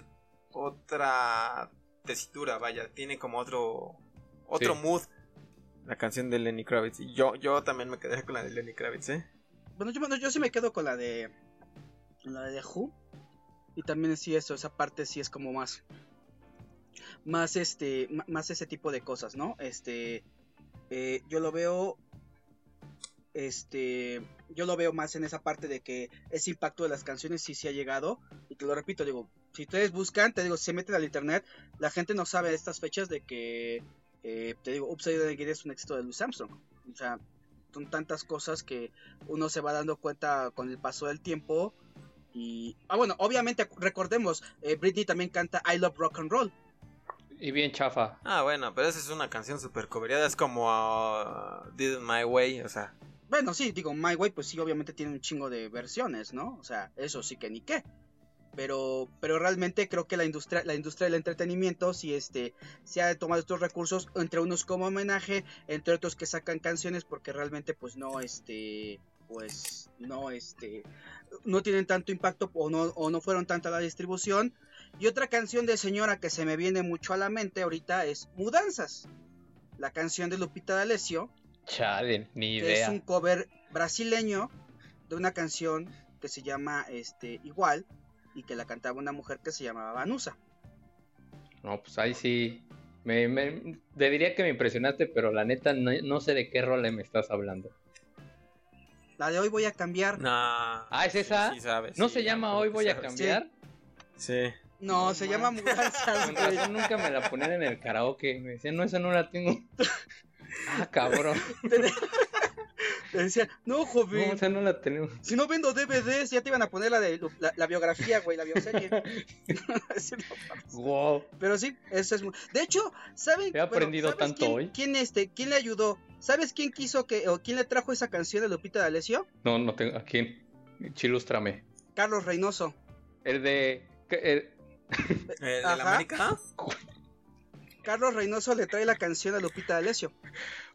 otra tesitura, vaya, tiene como otro otro Sí. mood. La canción de Lenny Kravitz. Y yo, yo también me quedé con la de Lenny Kravitz, ¿eh? Bueno, yo, bueno, yo sí me quedo con la de... La de Who. Y también sí eso, esa parte sí es como más... más este, más ese tipo de cosas, ¿no? Este, eh, yo lo veo, este, yo lo veo más en esa parte de que ese impacto de las canciones sí se ha llegado y te lo repito, digo, si ustedes buscan, te digo, si se meten al internet, la gente no sabe de estas fechas de que, eh, te digo, Upside Down es un éxito de Louis Armstrong, o sea, son tantas cosas que uno se va dando cuenta con el paso del tiempo y, ah, bueno, obviamente recordemos, eh, Britney también canta I Love Rock and Roll. Y bien chafa. Ah, bueno, pero esa es una canción súper cobereada. Es como uh, Did My Way, o sea. Bueno, sí, digo, My Way, pues sí, obviamente tiene un chingo de versiones, ¿no? O sea, eso sí que ni qué. Pero, pero realmente creo que la industria, la industria del entretenimiento sí este, se ha tomado estos recursos, entre unos como homenaje, entre otros que sacan canciones, porque realmente, pues no, este, pues no, este, no tienen tanto impacto o no, o no fueron tanta la distribución. Y otra canción de señora que se me viene mucho a la mente ahorita es Mudanzas, la canción de Lupita D'Alessio. Chale, ni idea. es un cover brasileño de una canción que se llama este igual y que la cantaba una mujer que se llamaba Vanusa. No, pues ahí sí. Me, te diría que me impresionaste, pero la neta no, sé de qué rol me estás hablando. La de hoy voy a cambiar. Ah, ¿es esa? ¿No se llama hoy voy a cambiar? Sí. No, se llama mudanzas. nunca me la ponen en el karaoke. Me decían, no, esa no la tengo. (laughs) ah, cabrón. (laughs) Le (laughs) decían, no, joven. No, esa no la tenemos. Si no vendo DVDs, ya te iban a poner la de la, biografía, güey, la bioserie. (laughs) wow. Pero sí, eso es muy... De hecho, ¿saben? He aprendido tanto quién, hoy. ¿quién, este, ¿Quién le ayudó? ¿Sabes quién quiso que, o quién le trajo esa canción de Lupita D'Alessio? No, no tengo. ¿A quién? Chilústrame. Carlos Reynoso. El de. El... de la América? Carlos Reynoso le trae la canción a Lupita D'Alessio.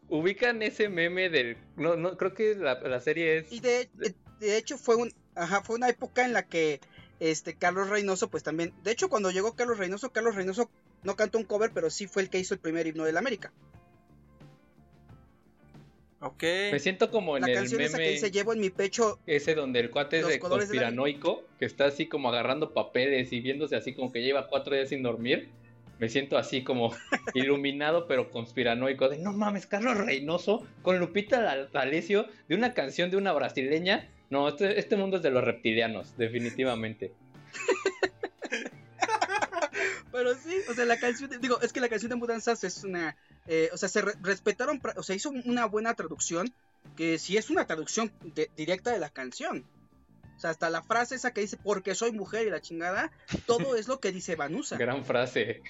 Ubican ese meme del. No, no, creo que la, serie es. Y de, de, hecho fue un. Ajá, fue una época en la que este Carlos Reynoso, pues también. De hecho, cuando llegó Carlos Reynoso, Carlos Reynoso no cantó un cover, pero sí fue el que hizo el primer himno de la América. Ok. Me siento como en la canción esa que dice llevo en mi pecho. Ese donde el cuate es de conspiranoico, que está así como agarrando papeles y viéndose así como que lleva cuatro días sin dormir. Me siento así como (laughs) iluminado pero conspiranoico de no mames, Carlos Reynoso con Lupita D'Alessio de una canción de una brasileña. No, este, este mundo es de los reptilianos, definitivamente. (laughs) pero sí, o sea, la canción, digo, es que la canción de Mudanzas es una eh, o sea, se respetaron, o sea, hizo una buena traducción, que si es una traducción directa de la canción. O sea, hasta la frase esa que dice, porque soy mujer y la chingada, todo es lo que dice Vanusa. Gran frase.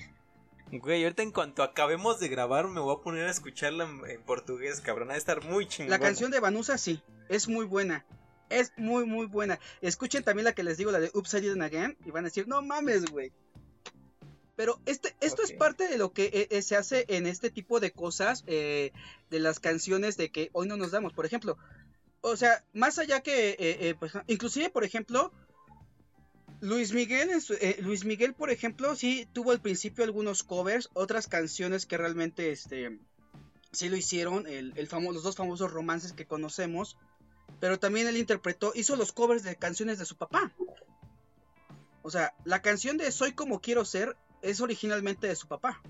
Güey, ahorita en cuanto acabemos de grabar me voy a poner a escucharla en, portugués, cabrón, a estar muy chingada. La canción de Vanusa sí, es muy buena. Es muy, muy buena. Escuchen también la que les digo, la de Upside Down Again, y van a decir, no mames, güey. Pero este, esto es parte de lo que eh, eh, se hace en este tipo de cosas, eh, de las canciones de que hoy no nos damos. Por ejemplo, o sea, más allá que, pues, inclusive, por ejemplo, Luis Miguel, Luis Miguel, por ejemplo, sí tuvo al principio algunos covers, otras canciones que realmente, este, sí lo hicieron, el, el los dos famosos romances que conocemos, pero también él interpretó, hizo los covers de canciones de su papá. O sea, la canción de Soy como quiero ser es originalmente de su papá.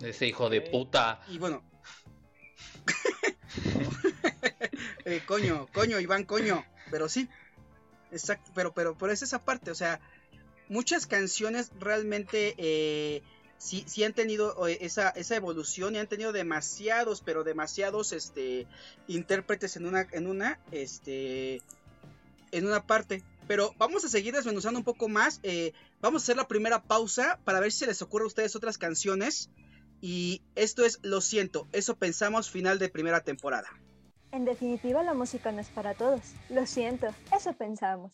Ese hijo de puta. Y bueno. (laughs) Eh, coño, coño, Iván, coño. Pero sí. Exacto. Pero, pero, pero es esa parte. O sea, muchas canciones realmente eh, sí, sí han tenido esa, esa evolución y han tenido demasiados, pero demasiados este intérpretes en una, en una, este, en una parte. Pero vamos a seguir desmenuzando un poco más. Eh, vamos a hacer la primera pausa para ver si se les ocurre a ustedes otras canciones. Y esto es Lo siento, eso pensamos final de primera temporada. En definitiva, la música no es para todos. Lo siento, eso pensamos.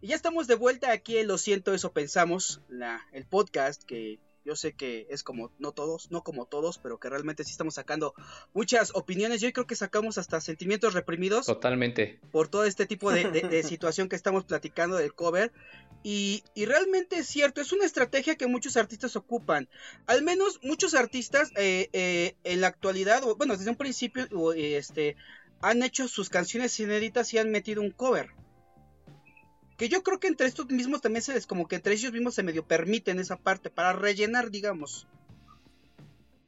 Y ya estamos de vuelta aquí en Lo siento, eso pensamos, la, el podcast que yo sé que es como, no todos, no como todos, pero que realmente sí estamos sacando muchas opiniones. Yo creo que sacamos hasta sentimientos reprimidos. Totalmente. Por todo este tipo de, (laughs) situación que estamos platicando del cover. Y, realmente es cierto, es una estrategia que muchos artistas ocupan. Al menos muchos artistas eh, eh, en la actualidad, bueno, desde un principio, este, han hecho sus canciones inéditas y han metido un cover. Que yo creo que entre estos mismos también se les, como que entre ellos mismos se medio permiten esa parte para rellenar, digamos.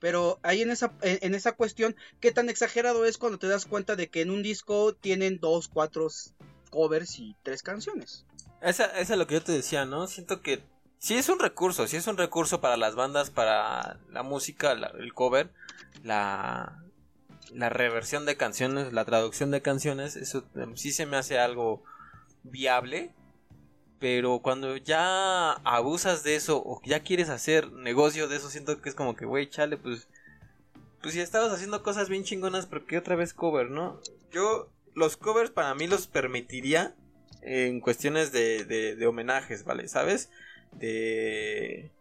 Pero ahí en esa, en esa cuestión, ¿qué tan exagerado es cuando te das cuenta de que en un disco tienen dos, cuatro covers y tres canciones? Esa, es lo que yo te decía, ¿no? Siento que sí es un recurso, sí es un recurso para las bandas, para la música, el cover, la, la reversión de canciones, la traducción de canciones, eso em, sí se me hace algo viable. Pero cuando ya abusas de eso o ya quieres hacer negocio de eso, siento que es como que, güey, chale, pues. Pues si estabas haciendo cosas bien chingonas, ¿por qué otra vez cover, no? Yo, los covers para mí los permitiría en cuestiones de, de, de homenajes, ¿vale? ¿Sabes? De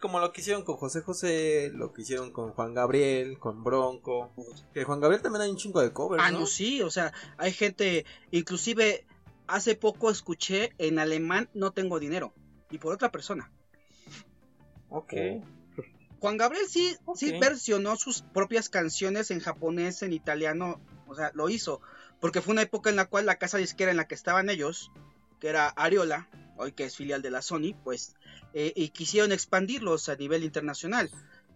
como lo que hicieron con José José, lo que hicieron con Juan Gabriel, con Bronco. Que Juan Gabriel también hay un chingo de covers. Ah, no, sí, o sea, hay gente, inclusive hace poco escuché en alemán No tengo dinero, y por otra persona. Ok. Juan Gabriel sí, sí versionó sus propias canciones en japonés, en italiano, o sea, lo hizo, porque fue una época en la cual la casa disquera en la que estaban ellos, que era Ariola, hoy que es filial de la Sony, pues eh, y quisieron expandirlos a nivel internacional.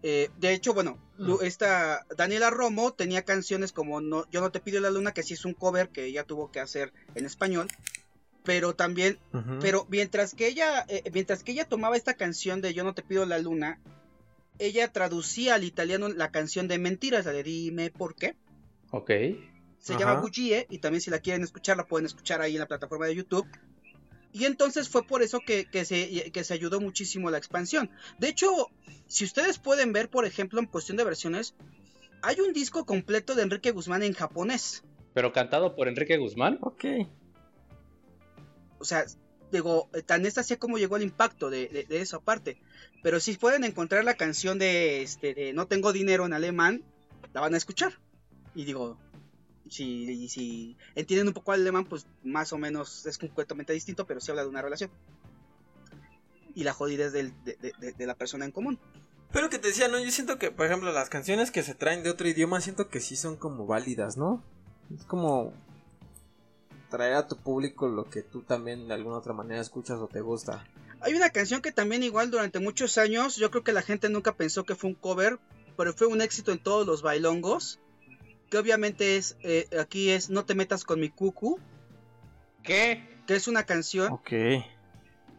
Eh, de hecho, bueno, mm. esta Daniela Romo tenía canciones como no, Yo no te pido la luna, que sí es un cover que ella tuvo que hacer en español. Pero también, pero mientras que ella, eh, mientras que ella tomaba esta canción de Yo no te pido la luna, ella traducía al italiano la canción de Mentiras, la de Dime por qué. Ok. Se llama Bugie y también si la quieren escuchar la pueden escuchar ahí en la plataforma de YouTube. Y entonces fue por eso que, se, que se ayudó muchísimo la expansión. De hecho, si ustedes pueden ver, por ejemplo, en cuestión de versiones, hay un disco completo de Enrique Guzmán en japonés. ¿Pero cantado por Enrique Guzmán? Ok. O sea, digo, tan esta así como llegó el impacto de, de, de, esa parte. Pero si pueden encontrar la canción de, este, de No tengo dinero en alemán, la van a escuchar. Y digo, si, si entienden un poco alemán, pues más o menos es completamente distinto, pero sí habla de una relación. Y la jodida es de, la persona en común. Pero que te decía, ¿no? Yo siento que, por ejemplo, las canciones que se traen de otro idioma, siento que sí son como válidas, ¿no? Es como traer a tu público lo que tú también de alguna otra manera escuchas o te gusta. Hay una canción que también igual durante muchos años, yo creo que la gente nunca pensó que fue un cover, pero fue un éxito en todos los bailongos que obviamente es, eh, aquí es No te metas con mi cucu. ¿Qué? Que es una canción. Ok.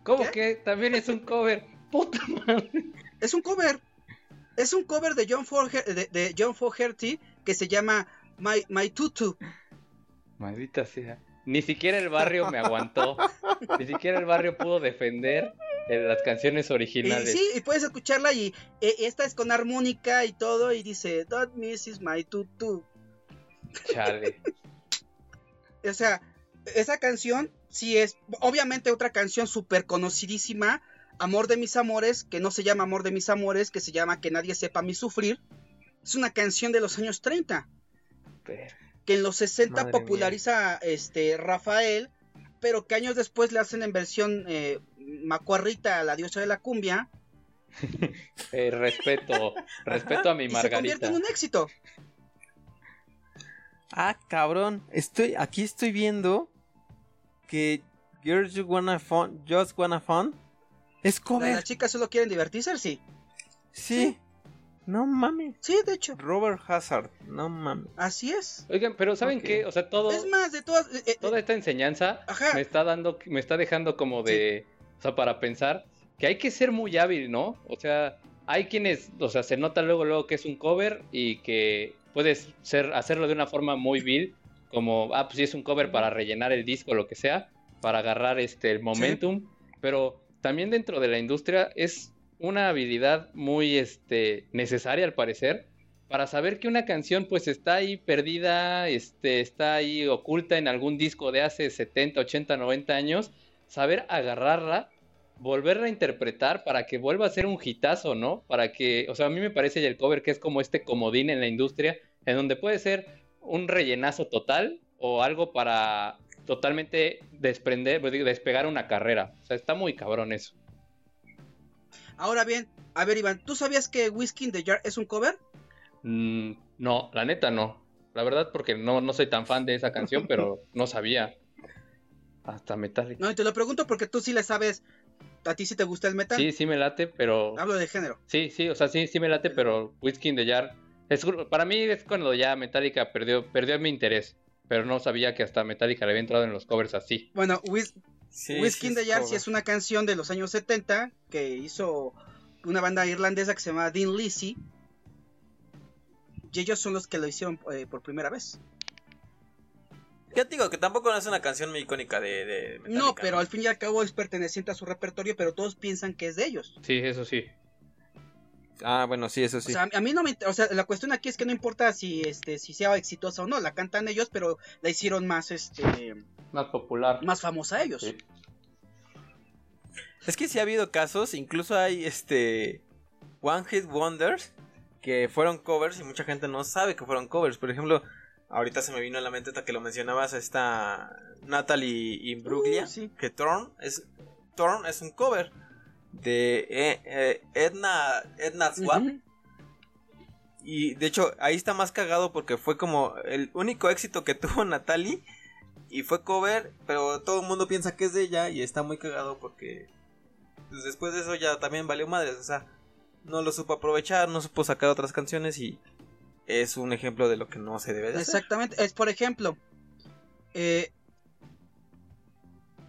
¿Cómo que también es un cover? Puta madre. Es un cover. Es un cover de John, de, de John Fogerty que se llama My, My Tutu. Maldita sea. Ni siquiera el barrio me aguantó. (laughs) Ni siquiera el barrio pudo defender las canciones originales. sí, y puedes escucharla y eh, esta es con armónica y todo y dice Don't miss my tutu. Chale. o sea, esa canción sí es, obviamente, otra canción súper conocidísima. Amor de mis amores, que no se llama Amor de mis amores, que se llama Que nadie sepa mi sufrir. Es una canción de los años 30. Que en los 60 populariza este Rafael, pero que años después le hacen en versión eh, Macuarrita, la diosa de la cumbia. (laughs) Eh, respeto, respeto a mi (laughs) Margarita. se convierte en un éxito. Ah, cabrón. Estoy, aquí estoy viendo que Girls Just Wanna Fun, Just Wanna Fun es cover. Las chicas solo quieren divertirse, sí. Sí. No mames. Sí, de hecho. Robert Hazard, no mames. Así es. Oigan, pero ¿saben qué? O sea, todo. Es más, de todas. Eh, eh, toda esta enseñanza me está dando, me está dejando como de. O sea, para pensar que hay que ser muy hábil, ¿no? O sea, hay quienes, o sea, se nota luego, luego que es un cover y que puedes ser, hacerlo de una forma muy vil, como, ah, pues sí es un cover para rellenar el disco, lo que sea, para agarrar este, el momentum, pero también dentro de la industria es una habilidad muy este, necesaria al parecer, para saber que una canción pues está ahí perdida, este, está ahí oculta en algún disco de hace 70, 80, 90 años, saber agarrarla volverla a interpretar para que vuelva a ser un hitazo, ¿no? Para que, o sea, a mí me parece el cover que es como este comodín en la industria, en donde puede ser un rellenazo total o algo para totalmente desprender, pues, despegar una carrera. O sea, está muy cabrón eso. Ahora bien, a ver Iván, ¿tú sabías que Whiskey in the Jar es un cover? Mm, no, la neta no. La verdad porque no, no soy tan fan de esa canción, pero (laughs) no sabía. hasta Metallica. No, y te lo pregunto porque tú sí le sabes. ¿A ti sí te gusta el metal? Sí, sí me late, pero... Hablo de género. Sí, sí, o sea, sí, sí me late, pero Whiskey in the Jar... Es, para mí es cuando ya Metallica perdió, perdió mi interés. Pero no sabía que hasta Metallica le había entrado en los covers así. Bueno, Whis Sí, Whiskey sí in the Jar sí es una canción de los años 70 que hizo una banda irlandesa que se llama Dean Lizzy. Y ellos son los que lo hicieron eh, por primera vez. Ya te digo que tampoco no es una canción muy icónica de, de Metallica, no, pero al fin y al cabo es perteneciente a su repertorio, pero todos piensan que es de ellos. Sí, eso sí. Ah, bueno, sí, eso sí. O sea, a mí no me, inter- o sea, la cuestión aquí es que no importa si este si sea exitosa o no, la cantan ellos, pero la hicieron más este Más popular. más famosa ellos. Sí. Es que sí ha habido casos, incluso hay este One Hit Wonders que fueron covers y mucha gente no sabe que fueron covers. Por ejemplo, ahorita se me vino a la mente hasta que lo mencionabas esta Natalie Imbruglia, Uh, sí. que Thorn es Thorn es un cover de eh, eh, Edna Edna Swap y de hecho ahí está más cagado porque fue como el único éxito que (laughs) tuvo Natalie y fue cover, pero todo el mundo piensa que es de ella y está muy cagado porque pues, después de eso ya también valió madres, o sea, no lo supo aprovechar, no supo sacar otras canciones y es un ejemplo de lo que no se debe de hacer. Exactamente. Es por ejemplo, eh,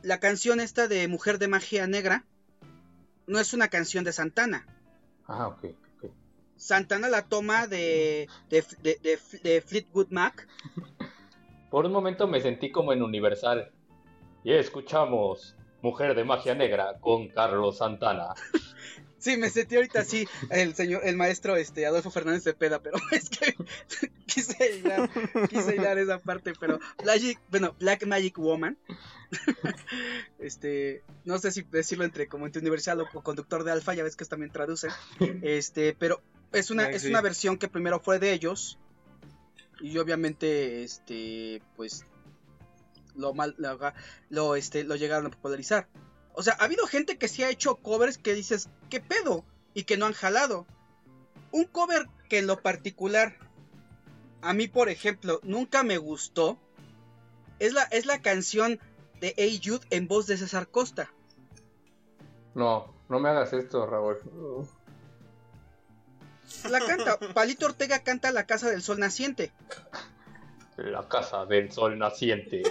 la canción esta de Mujer de Magia Negra no es una canción de Santana. Ah, ok. ok. Santana la toma de, de, de- de- de Fleetwood Mac. (laughs) Por un momento me sentí como en Universal. Y escuchamos Mujer de Magia Negra con Carlos Santana. Sí, me sentí ahorita así, el señor, el maestro este Adolfo Fernández de Peda, pero (laughs) es que (laughs) quise hilar, quise hilar esa parte, pero Black, bueno, Black Magic Woman, (laughs) este, no sé si decirlo entre como entre universal o conductor de alfa, ya ves que también traducen, este, pero es una, es sí. una versión que primero fue de ellos y obviamente, este, pues lo mal, lo, lo, este, lo llegaron a popularizar. O sea, ha habido gente que sí ha hecho covers que dices, ¿qué pedo? Y que no han jalado. Un cover que en lo particular, a mí por ejemplo, nunca me gustó, es la, es la canción de Hey Jude en voz de César Costa. No, no me hagas esto, Raúl. La canta, Palito Ortega canta La Casa del Sol Naciente. La casa del sol naciente.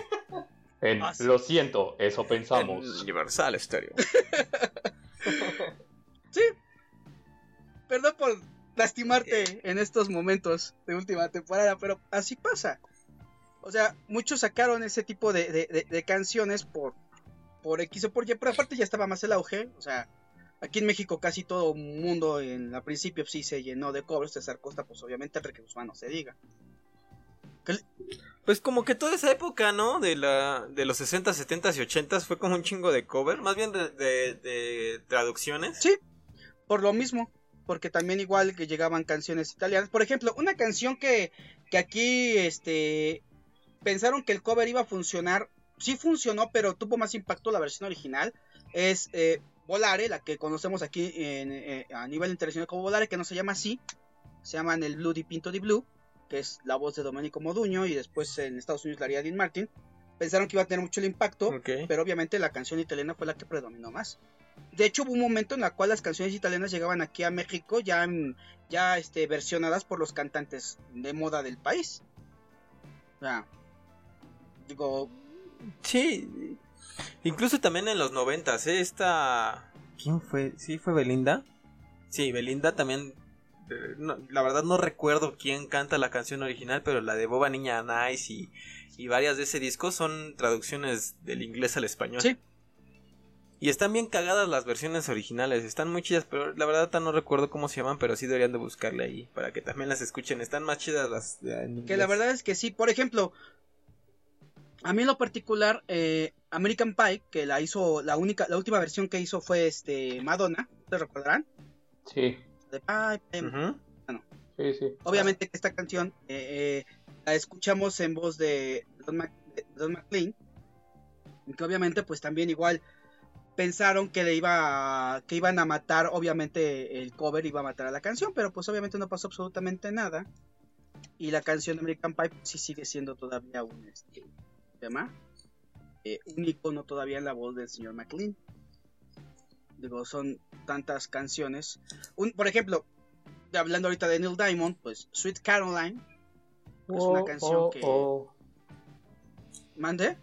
En, Ah, sí. Lo siento, eso pensamos. Universal Stereo. (laughs) Sí. Perdón por lastimarte en estos momentos de última temporada, pero así pasa. O sea, muchos sacaron ese tipo de, de- de- de canciones por, por X o por Y, pero aparte ya estaba más el auge. O sea, aquí en México casi todo el mundo en la principio sí se llenó de covers. César Costa, pues obviamente Guzmán no se diga. Pues como que toda esa época, ¿no? De la de los 60, 70 y 80 fue como un chingo de cover, más bien de, traducciones. Sí, por lo mismo. Porque también igual que llegaban canciones italianas. Por ejemplo, una canción que, que aquí este pensaron que el cover iba a funcionar. Sí funcionó, pero tuvo más impacto la versión original. Es eh, Volare, la que conocemos aquí en, eh, a nivel internacional como Volare, que no se llama así. Se llaman el Blue di Pinto di Blue, que es la voz de Domenico Moduño. Y después en Estados Unidos la haría Dean Martin. Pensaron que iba a tener mucho el impacto. Pero obviamente la canción italiana fue la que predominó más. De hecho, hubo un momento en el cual las canciones italianas llegaban aquí a México ya, en- ya este, versionadas por los cantantes de moda del país. O sea, digo, Sí. Incluso también en los noventas, ¿eh? Esta... ¿Quién fue? ¿Sí fue Belinda? Sí, Belinda también... no, la verdad no recuerdo quién canta la canción original, pero la de Boba Niña Nice y, y varias de ese disco son traducciones del inglés al español. Sí. Y están bien cagadas las versiones originales, están muy chidas, pero la verdad no recuerdo cómo se llaman, pero sí deberían de buscarle ahí para que también las escuchen. Están más chidas las en que la verdad es que sí. Por ejemplo, a mí en lo particular, eh, American Pie, que la hizo, la única, la última versión que hizo fue este Madonna, ¿te recordarán? Sí, De sí, sí. Obviamente que esta canción eh, eh, la escuchamos en voz de Don, Mac- de Don McLean, que obviamente pues también igual pensaron que le iba a- que iban a matar, obviamente el cover iba a matar a la canción, pero pues obviamente no pasó absolutamente nada y la canción de American Pie pues, sí sigue siendo todavía un este, tema eh, un icono todavía en la voz del señor McLean. Digo, son tantas canciones. Un, por ejemplo, hablando ahorita de Neil Diamond, pues Sweet Caroline es una Oh, canción oh, que. oh. ¿Mande?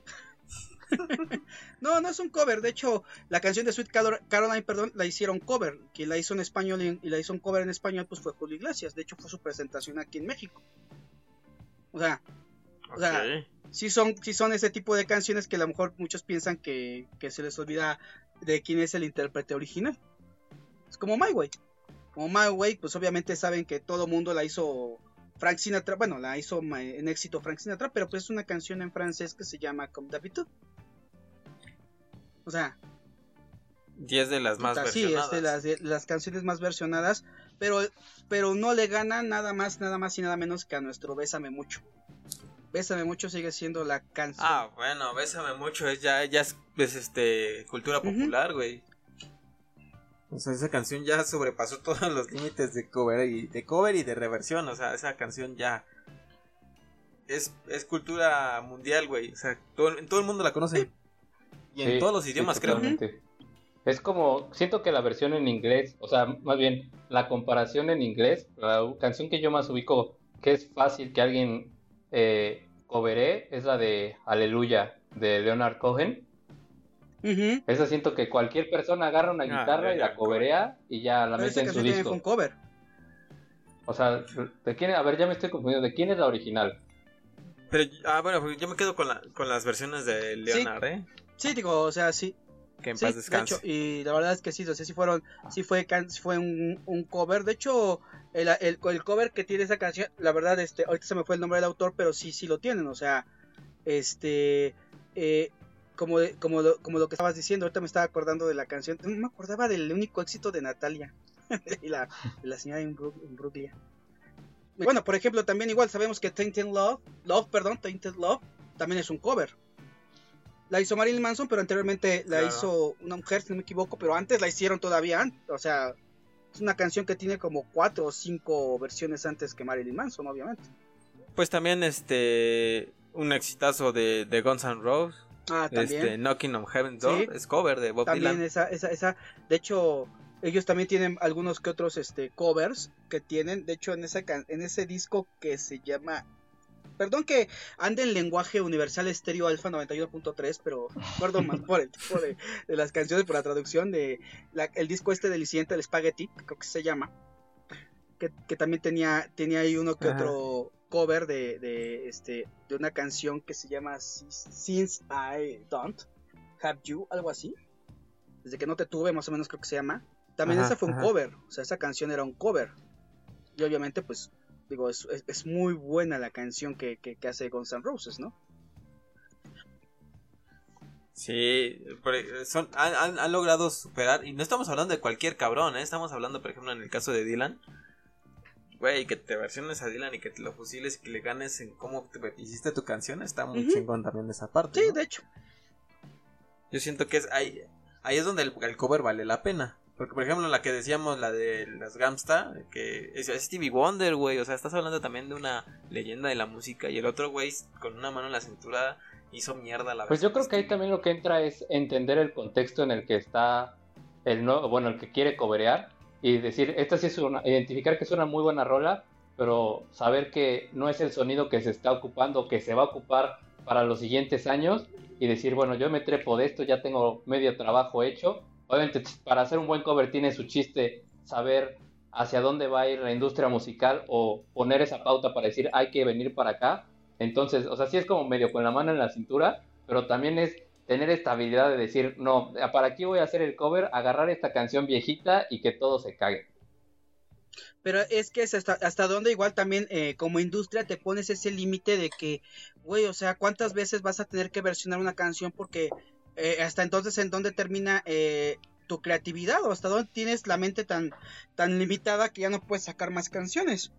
(laughs) no, no es un cover. De hecho, la canción de Sweet Caro- Caroline, perdón, la hicieron cover. Quien la hizo en español y, la hizo un cover en español, pues fue Julio Iglesias. De hecho, fue su presentación aquí en México. O sea, O sea, sí son, sí son ese tipo de canciones que a lo mejor muchos piensan que, que se les olvida de quién es el intérprete original. Es como My Way. Como My Way, pues obviamente saben que todo mundo la hizo Frank Sinatra, bueno, la hizo en éxito Frank Sinatra, pero pues es una canción en francés que se llama Comme d'habitude. O sea, 10 de las más puta, sí, es versionadas. de las, de las canciones más versionadas, pero, pero no le gana nada más, nada más y nada menos que a nuestro Bésame Mucho. Bésame Mucho sigue siendo la canción. Ah, bueno, bésame mucho, es ya, ya es, es, este cultura popular, güey. O sea, esa canción ya sobrepasó (laughs) todos los límites de cover y de cover y de reversión, o sea, esa canción ya es, es cultura mundial, güey. O sea, todo, en todo el mundo la conoce. Y en Sí, todos los sí, idiomas, creo. totalmente. Es como, siento que la versión en inglés, o sea, más bien la comparación en inglés, la canción que yo más ubico, que es fácil que alguien eh, coveré, es la de Aleluya de Leonard Cohen. Esa siento que cualquier persona agarra una Ah, guitarra y la coverea y ya la mete en su disco. cover. O sea, ¿de quién? A ver, ya me estoy confundiendo. ¿De quién es la original? Pero, ah, bueno, yo me quedo con, la, con las versiones de Leonard, ¿eh? Sí, digo, o sea, sí. Que en sí, paz de descanse. hecho, y la verdad es que sí, o sea, sí fueron, sí fue, fue un, un cover. De hecho, el, el, el cover que tiene esa canción, la verdad, este, ahorita se me fue el nombre del autor, pero sí, sí lo tienen, o sea, este, eh, como, de- como, lo, como lo que estabas diciendo, ahorita me estaba acordando de la canción, no me acordaba del único éxito de Natalia (laughs) y la, la señora en, Bru- en Brooklyn. Y Bueno, por ejemplo, también igual sabemos que Tainted Love, Love, perdón, Tainted Love, también es un cover. La hizo Marilyn Manson, pero anteriormente la Claro. hizo una mujer, si no me equivoco, pero antes la hicieron todavía. O sea, es una canción que tiene como cuatro o cinco versiones antes que Marilyn Manson, obviamente. Pues también este un exitazo de, de Guns N' Roses, Ah, también. este Knocking on Heaven's Door, Sí. es cover de Bob también Dylan. esa, esa, esa. De hecho, ellos también tienen algunos que otros este, covers que tienen. De hecho, en, esa, en ese disco que se llama. Perdón que ande en lenguaje universal estéreo alfa 91.3, pero recuerdo más por el tipo de, de las canciones, por la traducción de la- el disco este del incidente del Spaghetti, creo que se llama. Que, que también tenía, tenía ahí uno que Ajá. otro cover de, de, este, de una canción que se llama Since I Don't Have You, algo así. Desde que no te tuve, más o menos creo que se llama. También Ajá, esa fue un ajá. cover, o sea, esa canción era un cover. Y obviamente, pues, digo, es, es- es muy buena la canción que, que, que hace Guns N' Roses, ¿no? Sí, por- son, han, han- logrado superar, y no estamos hablando de cualquier cabrón, ¿eh? estamos hablando, por ejemplo, en el caso de Dylan. Güey, que te versiones a Dylan y que te lo fusiles y que le ganes en cómo te hiciste tu canción, está muy chingón también esa parte. Sí, ¿no? de hecho. Yo siento que es ahí, ahí es donde el, el cover vale la pena. Porque, por ejemplo, la que decíamos, la de las Gamsta, que es, Stevie Wonder, güey. O sea, estás hablando también de una leyenda de la música. Y el otro, güey, con una mano en la cintura, hizo mierda la Pues yo creo que ahí también lo que entra es entender el contexto en el que está el no, bueno, el que quiere coberear y decir, esta sí es una, identificar que es una muy buena rola, pero saber que no es el sonido que se está ocupando, que se va a ocupar para los siguientes años y decir, bueno, yo me trepo de esto, ya tengo medio trabajo hecho. Obviamente, para hacer un buen cover tiene su chiste saber hacia dónde va a ir la industria musical o poner esa pauta para decir, hay que venir para acá. Entonces, o sea, sí es como medio con la mano en la cintura, pero también es tener esta habilidad de decir, no, para aquí voy a hacer el cover, agarrar esta canción viejita y que todo se cague. Pero es que es hasta, hasta donde igual también eh, como industria te pones ese límite de que, güey, o sea, ¿cuántas veces vas a tener que versionar una canción? Porque eh, hasta entonces en dónde termina eh, tu creatividad o hasta dónde tienes la mente tan, tan limitada que ya no puedes sacar más canciones.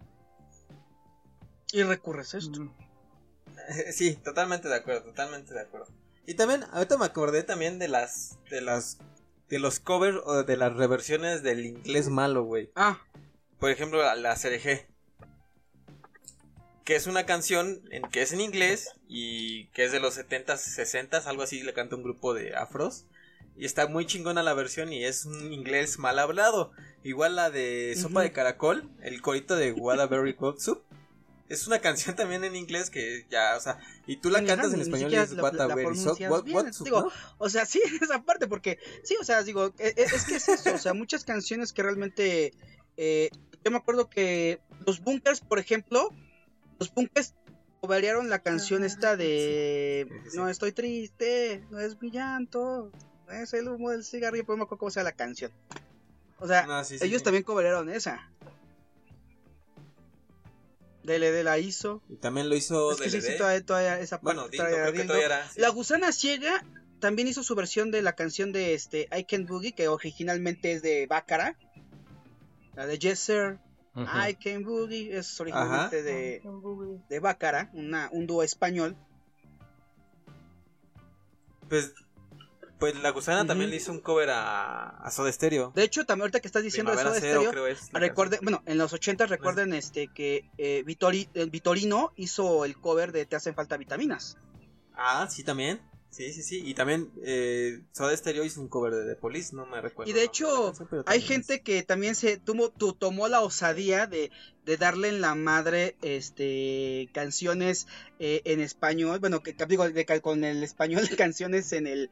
Y recurres a esto. (laughs) Sí, totalmente de acuerdo, totalmente de acuerdo. Y también, ahorita me acordé también de las, de las, de los covers o de las reversiones del inglés malo, güey. Ah, Por ejemplo, la, la CRG. Que es una canción en, que es en inglés y que es de los 70s, 60s, algo así, le canta un grupo de afros. Y está muy chingona la versión y es un inglés mal hablado. Igual la de Sopa de Caracol, el corito de Wadaberry Cold Soup. Es una canción también en inglés que ya, o sea, y tú la cantas en español y es Wadaberry Digo, o sea, sí, (laughs) esa parte, porque, sí, o sea, digo, es, e, es que es eso, o sea, muchas canciones que realmente, eh, yo me acuerdo que los bunkers, por ejemplo, los bunkers variaron la canción esta de No estoy triste, no es mi llanto, es el humo del cigarrillo, pero no me acuerdo cómo sea la canción. O sea, ellos también cobraron esa. DLD la hizo. Y también lo hizo es que Sí, sí, todavía, esa bueno, era, La gusana ciega también hizo su versión de la canción de este I Can Boogie, que originalmente es de Bácara. La de Yes Sir. I Can Boogie es originalmente de, de Bácara, una, un dúo español. Pues pues la gusana también le hizo un cover a, a Soda Stereo. De hecho, también ahorita que estás diciendo de Soda Stereo, recuerde, bueno, en los 80 recuerden este que eh, Vitorino hizo el cover de Te hacen falta vitaminas. Ah, sí, también. Sí, sí, sí. Y también eh, Soda Stereo hizo un cover de The Police, no me recuerdo. Y de hecho, hay gente que también se tomó, tomó la osadía de, de, darle en la madre este canciones eh, en español. Bueno, que digo, con el español, (laughs) canciones en el,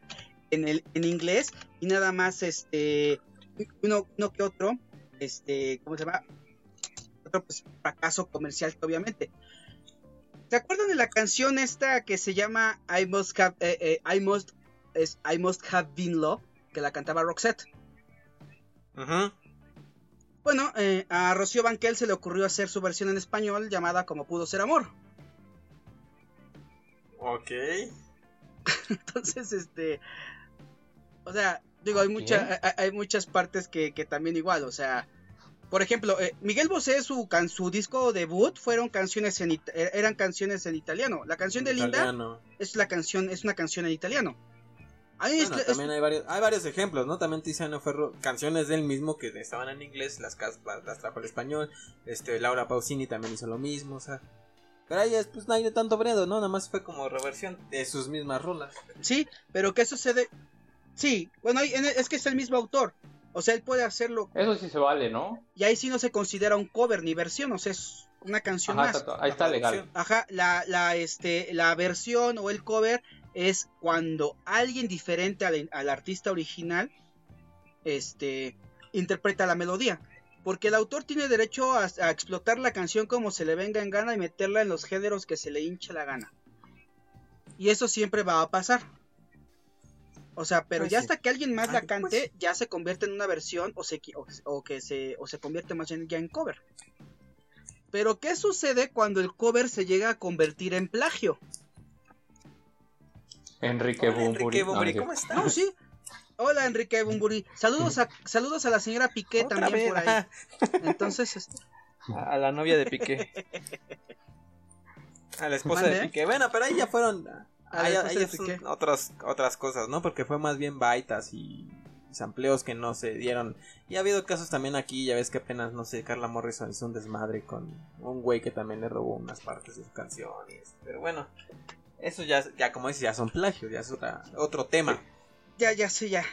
en, el, en inglés y nada más este uno, uno que otro, este, ¿cómo se llama? Otro pues, fracaso comercial obviamente. ¿Se acuerdan de la canción esta que se llama I Must Have, eh, eh, I Must, es, I Must Have Been Love? Que la cantaba Roxette. Bueno, eh, a Rocío Banquel se le ocurrió hacer su versión en español llamada Como pudo ser amor. Ok. (laughs) Entonces, este, o sea, digo, hay, mucha, hay, muchas partes que, también igual, o sea, por ejemplo, eh, Miguel Bosé, su, can, su disco debut fueron canciones en, er, eran canciones en italiano. La canción de Linda es la canción, es una canción en italiano. también hay varios, hay varios ejemplos, ¿no? También Tiziano Ferro, canciones del mismo que estaban en inglés, las, las, las trajo al español. Este, Laura Pausini también hizo lo mismo, o sea. Pero ahí pues no hay de tanto bredo, ¿no? Nada más fue como reversión de sus mismas rolas. Sí, pero ¿qué sucede? Sí, bueno, es que es el mismo autor. O sea, él puede hacerlo. Eso sí se vale, ¿no? Y ahí sí no se considera un cover ni versión, o sea, es una canción más. ahí está legal. Ajá, la, la, este, la versión o el cover es cuando alguien diferente al, artista original este, interpreta la melodía. Porque el autor tiene derecho a, a, explotar la canción como se le venga en gana y meterla en los géneros que se le hinche la gana. Y eso siempre va a pasar. O sea, pero pues ya hasta que alguien más la cante, pues ya se convierte en una versión o, se, o, que se, o se convierte más bien ya en cover. Pero ¿qué sucede cuando el cover se llega a convertir en plagio? Enrique Bumburi. ¿cómo estás? No, sí. Hola Enrique Bumburi. Saludos a, saludos a la señora Piqué también por ahí. Entonces, este, a la novia de Piqué. (laughs) A la esposa de Piqué. Bueno, pero ahí ya fueron hay, otras, otras cosas, ¿no? Porque fue más bien baitas y sampleos que no se dieron. Y ha habido casos también aquí, ya ves que apenas, no sé, Carla Morrison hizo un desmadre con un güey que también le robó unas partes de sus canciones. Pero bueno, eso ya, ya como dices, ya son plagios, ya es otro tema. Ya, ya, sí, ya.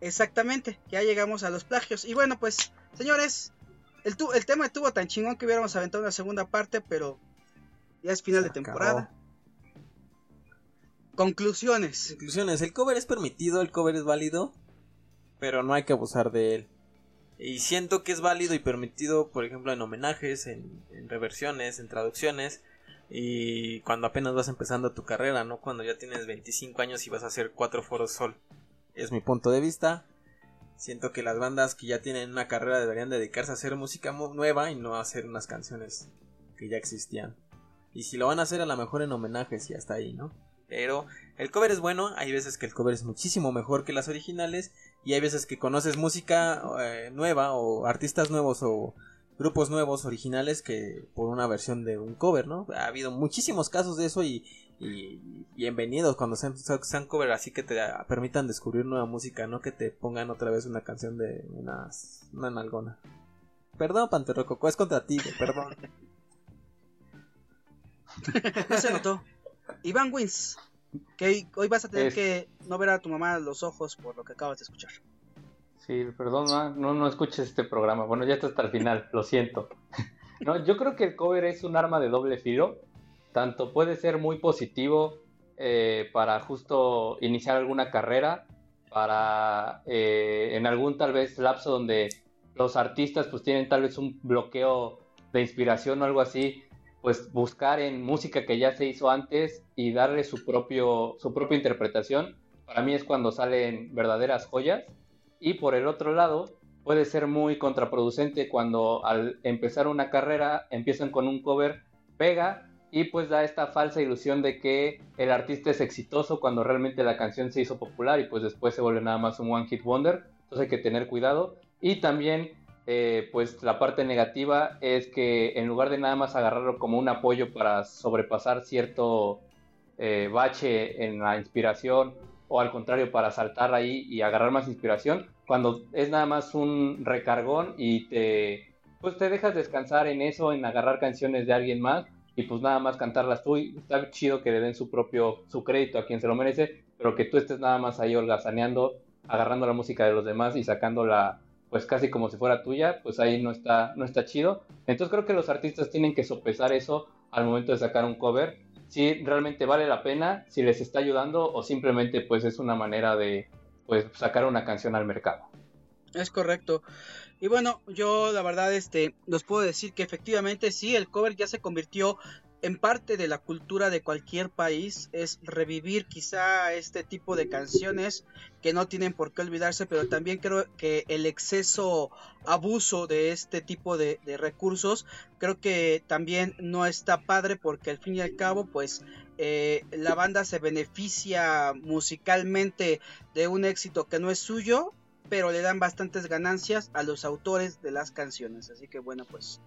Exactamente, ya llegamos a los plagios. Y bueno, pues, señores, el, el tema estuvo tan chingón que hubiéramos aventado una segunda parte, pero ya es final de temporada. Conclusiones. Conclusiones. El cover es permitido, el cover es válido, pero no hay que abusar de él. Y siento que es válido y permitido, por ejemplo, en homenajes, en, reversiones, en traducciones. Y cuando apenas vas empezando tu carrera, ¿no? Cuando ya tienes 25 años y vas a hacer cuatro foros sol. Es mi punto de vista. Siento que las bandas que ya tienen una carrera deberían dedicarse a hacer música nueva y no a hacer unas canciones que ya existían. Y si lo van a hacer a lo mejor en homenajes y hasta ahí, ¿no? Pero el cover es bueno, hay veces que el cover es muchísimo mejor que las originales y hay veces que conoces música eh, nueva o artistas nuevos o grupos nuevos originales que por una versión de un cover, ¿no? Ha habido muchísimos casos de eso y, bienvenidos cuando sean, sean cover así que te permitan descubrir nueva música, no que te pongan otra vez una canción de unas, una nalgona. Perdón, Panterrococo, es contra ti, perdón. (laughs) no se notó. Iván Wins, que hoy vas a tener que no ver a tu mamá los ojos por lo que acabas de escuchar. Sí, perdón, no, no escuches este programa. Bueno, ya está hasta el final, lo siento. (laughs) No, yo creo que el cover es un arma de doble filo. Tanto puede ser muy positivo eh, para justo iniciar alguna carrera, para eh, en algún tal vez lapso donde los artistas pues tienen tal vez un bloqueo de inspiración o algo así, pues buscar en música que ya se hizo antes y darle su propio su propia interpretación. Para mí es cuando salen verdaderas joyas. Y por el otro lado, puede ser muy contraproducente cuando al empezar una carrera empiezan con un cover, pega y pues da esta falsa ilusión de que el artista es exitoso cuando realmente la canción se hizo popular y pues después se vuelve nada más un one hit wonder. Entonces hay que tener cuidado. Y también eh, pues la parte negativa es que en lugar de nada más agarrarlo como un apoyo para sobrepasar cierto eh, bache en la inspiración o al contrario para saltar ahí y agarrar más inspiración, cuando es nada más un recargón y te pues te dejas descansar en eso, en agarrar canciones de alguien más y pues nada más cantarlas tú y está chido que le den su propio su crédito a quien se lo merece, pero que tú estés nada más ahí holgazaneando, agarrando la música de los demás y sacándola pues casi como si fuera tuya, pues ahí no está, no está chido. Entonces creo que los artistas tienen que sopesar eso al momento de sacar un cover, si realmente vale la pena, si les está ayudando o simplemente pues es una manera de pues sacar una canción al mercado. Es correcto. Y bueno, yo la verdad este los puedo decir que efectivamente sí, el cover ya se convirtió en parte de la cultura de cualquier país es revivir quizá este tipo de canciones que no tienen por qué olvidarse, pero también creo que el exceso abuso de este tipo de, recursos creo que también no está padre porque al fin y al cabo pues eh, la banda se beneficia musicalmente de un éxito que no es suyo pero le dan bastantes ganancias a los autores de las canciones. Así que bueno, pues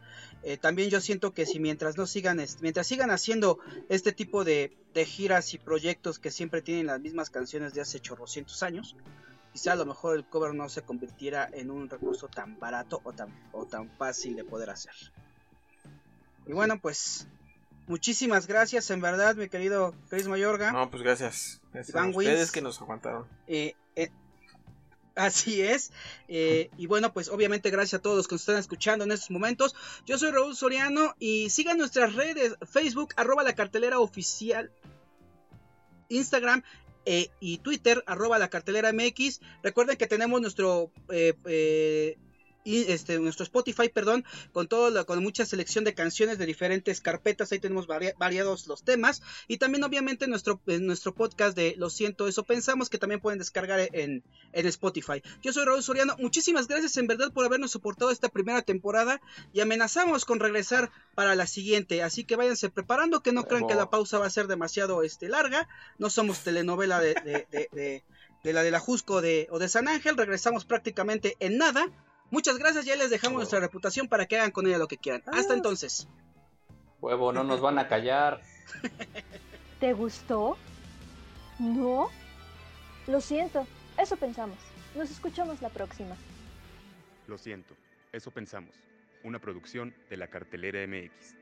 eh, también yo siento que si mientras no sigan, mientras sigan haciendo este tipo de, giras y proyectos que siempre tienen las mismas canciones de hace chorrocientos años, quizá a lo mejor el cover no se convirtiera en un recurso tan barato o tan, o tan fácil de poder hacer. Y bueno, pues muchísimas gracias en verdad, mi querido Chris Mayorga. No, pues gracias. gracias a ustedes que nos aguantaron. Eh, Así es. Eh, y bueno, pues obviamente gracias a todos los que nos están escuchando en estos momentos. Yo soy Raúl Soriano y sigan nuestras redes, Facebook, arroba la cartelera oficial, Instagram eh, y Twitter, arroba la cartelera MX. Recuerden que tenemos nuestro eh, y este, nuestro Spotify, perdón, con todo con mucha selección de canciones de diferentes carpetas, ahí tenemos variados los temas y también obviamente nuestro, nuestro podcast de Lo siento, eso pensamos que también pueden descargar en, en Spotify. Yo soy Raúl Soriano, muchísimas gracias en verdad por habernos soportado esta primera temporada y amenazamos con regresar para la siguiente, así que váyanse preparando, que no crean que la pausa va a ser demasiado este, larga, no somos telenovela de, de, de la de la Jusco de, o de San Ángel, regresamos prácticamente en nada. Muchas gracias, ya les dejamos nuestra reputación para que hagan con ella lo que quieran. Hasta ah. entonces. Huevo, no nos van a callar. (laughs) ¿Te gustó? ¿No? Lo siento, eso pensamos. Nos escuchamos la próxima. Lo siento, eso pensamos. Una producción de la cartelera MX.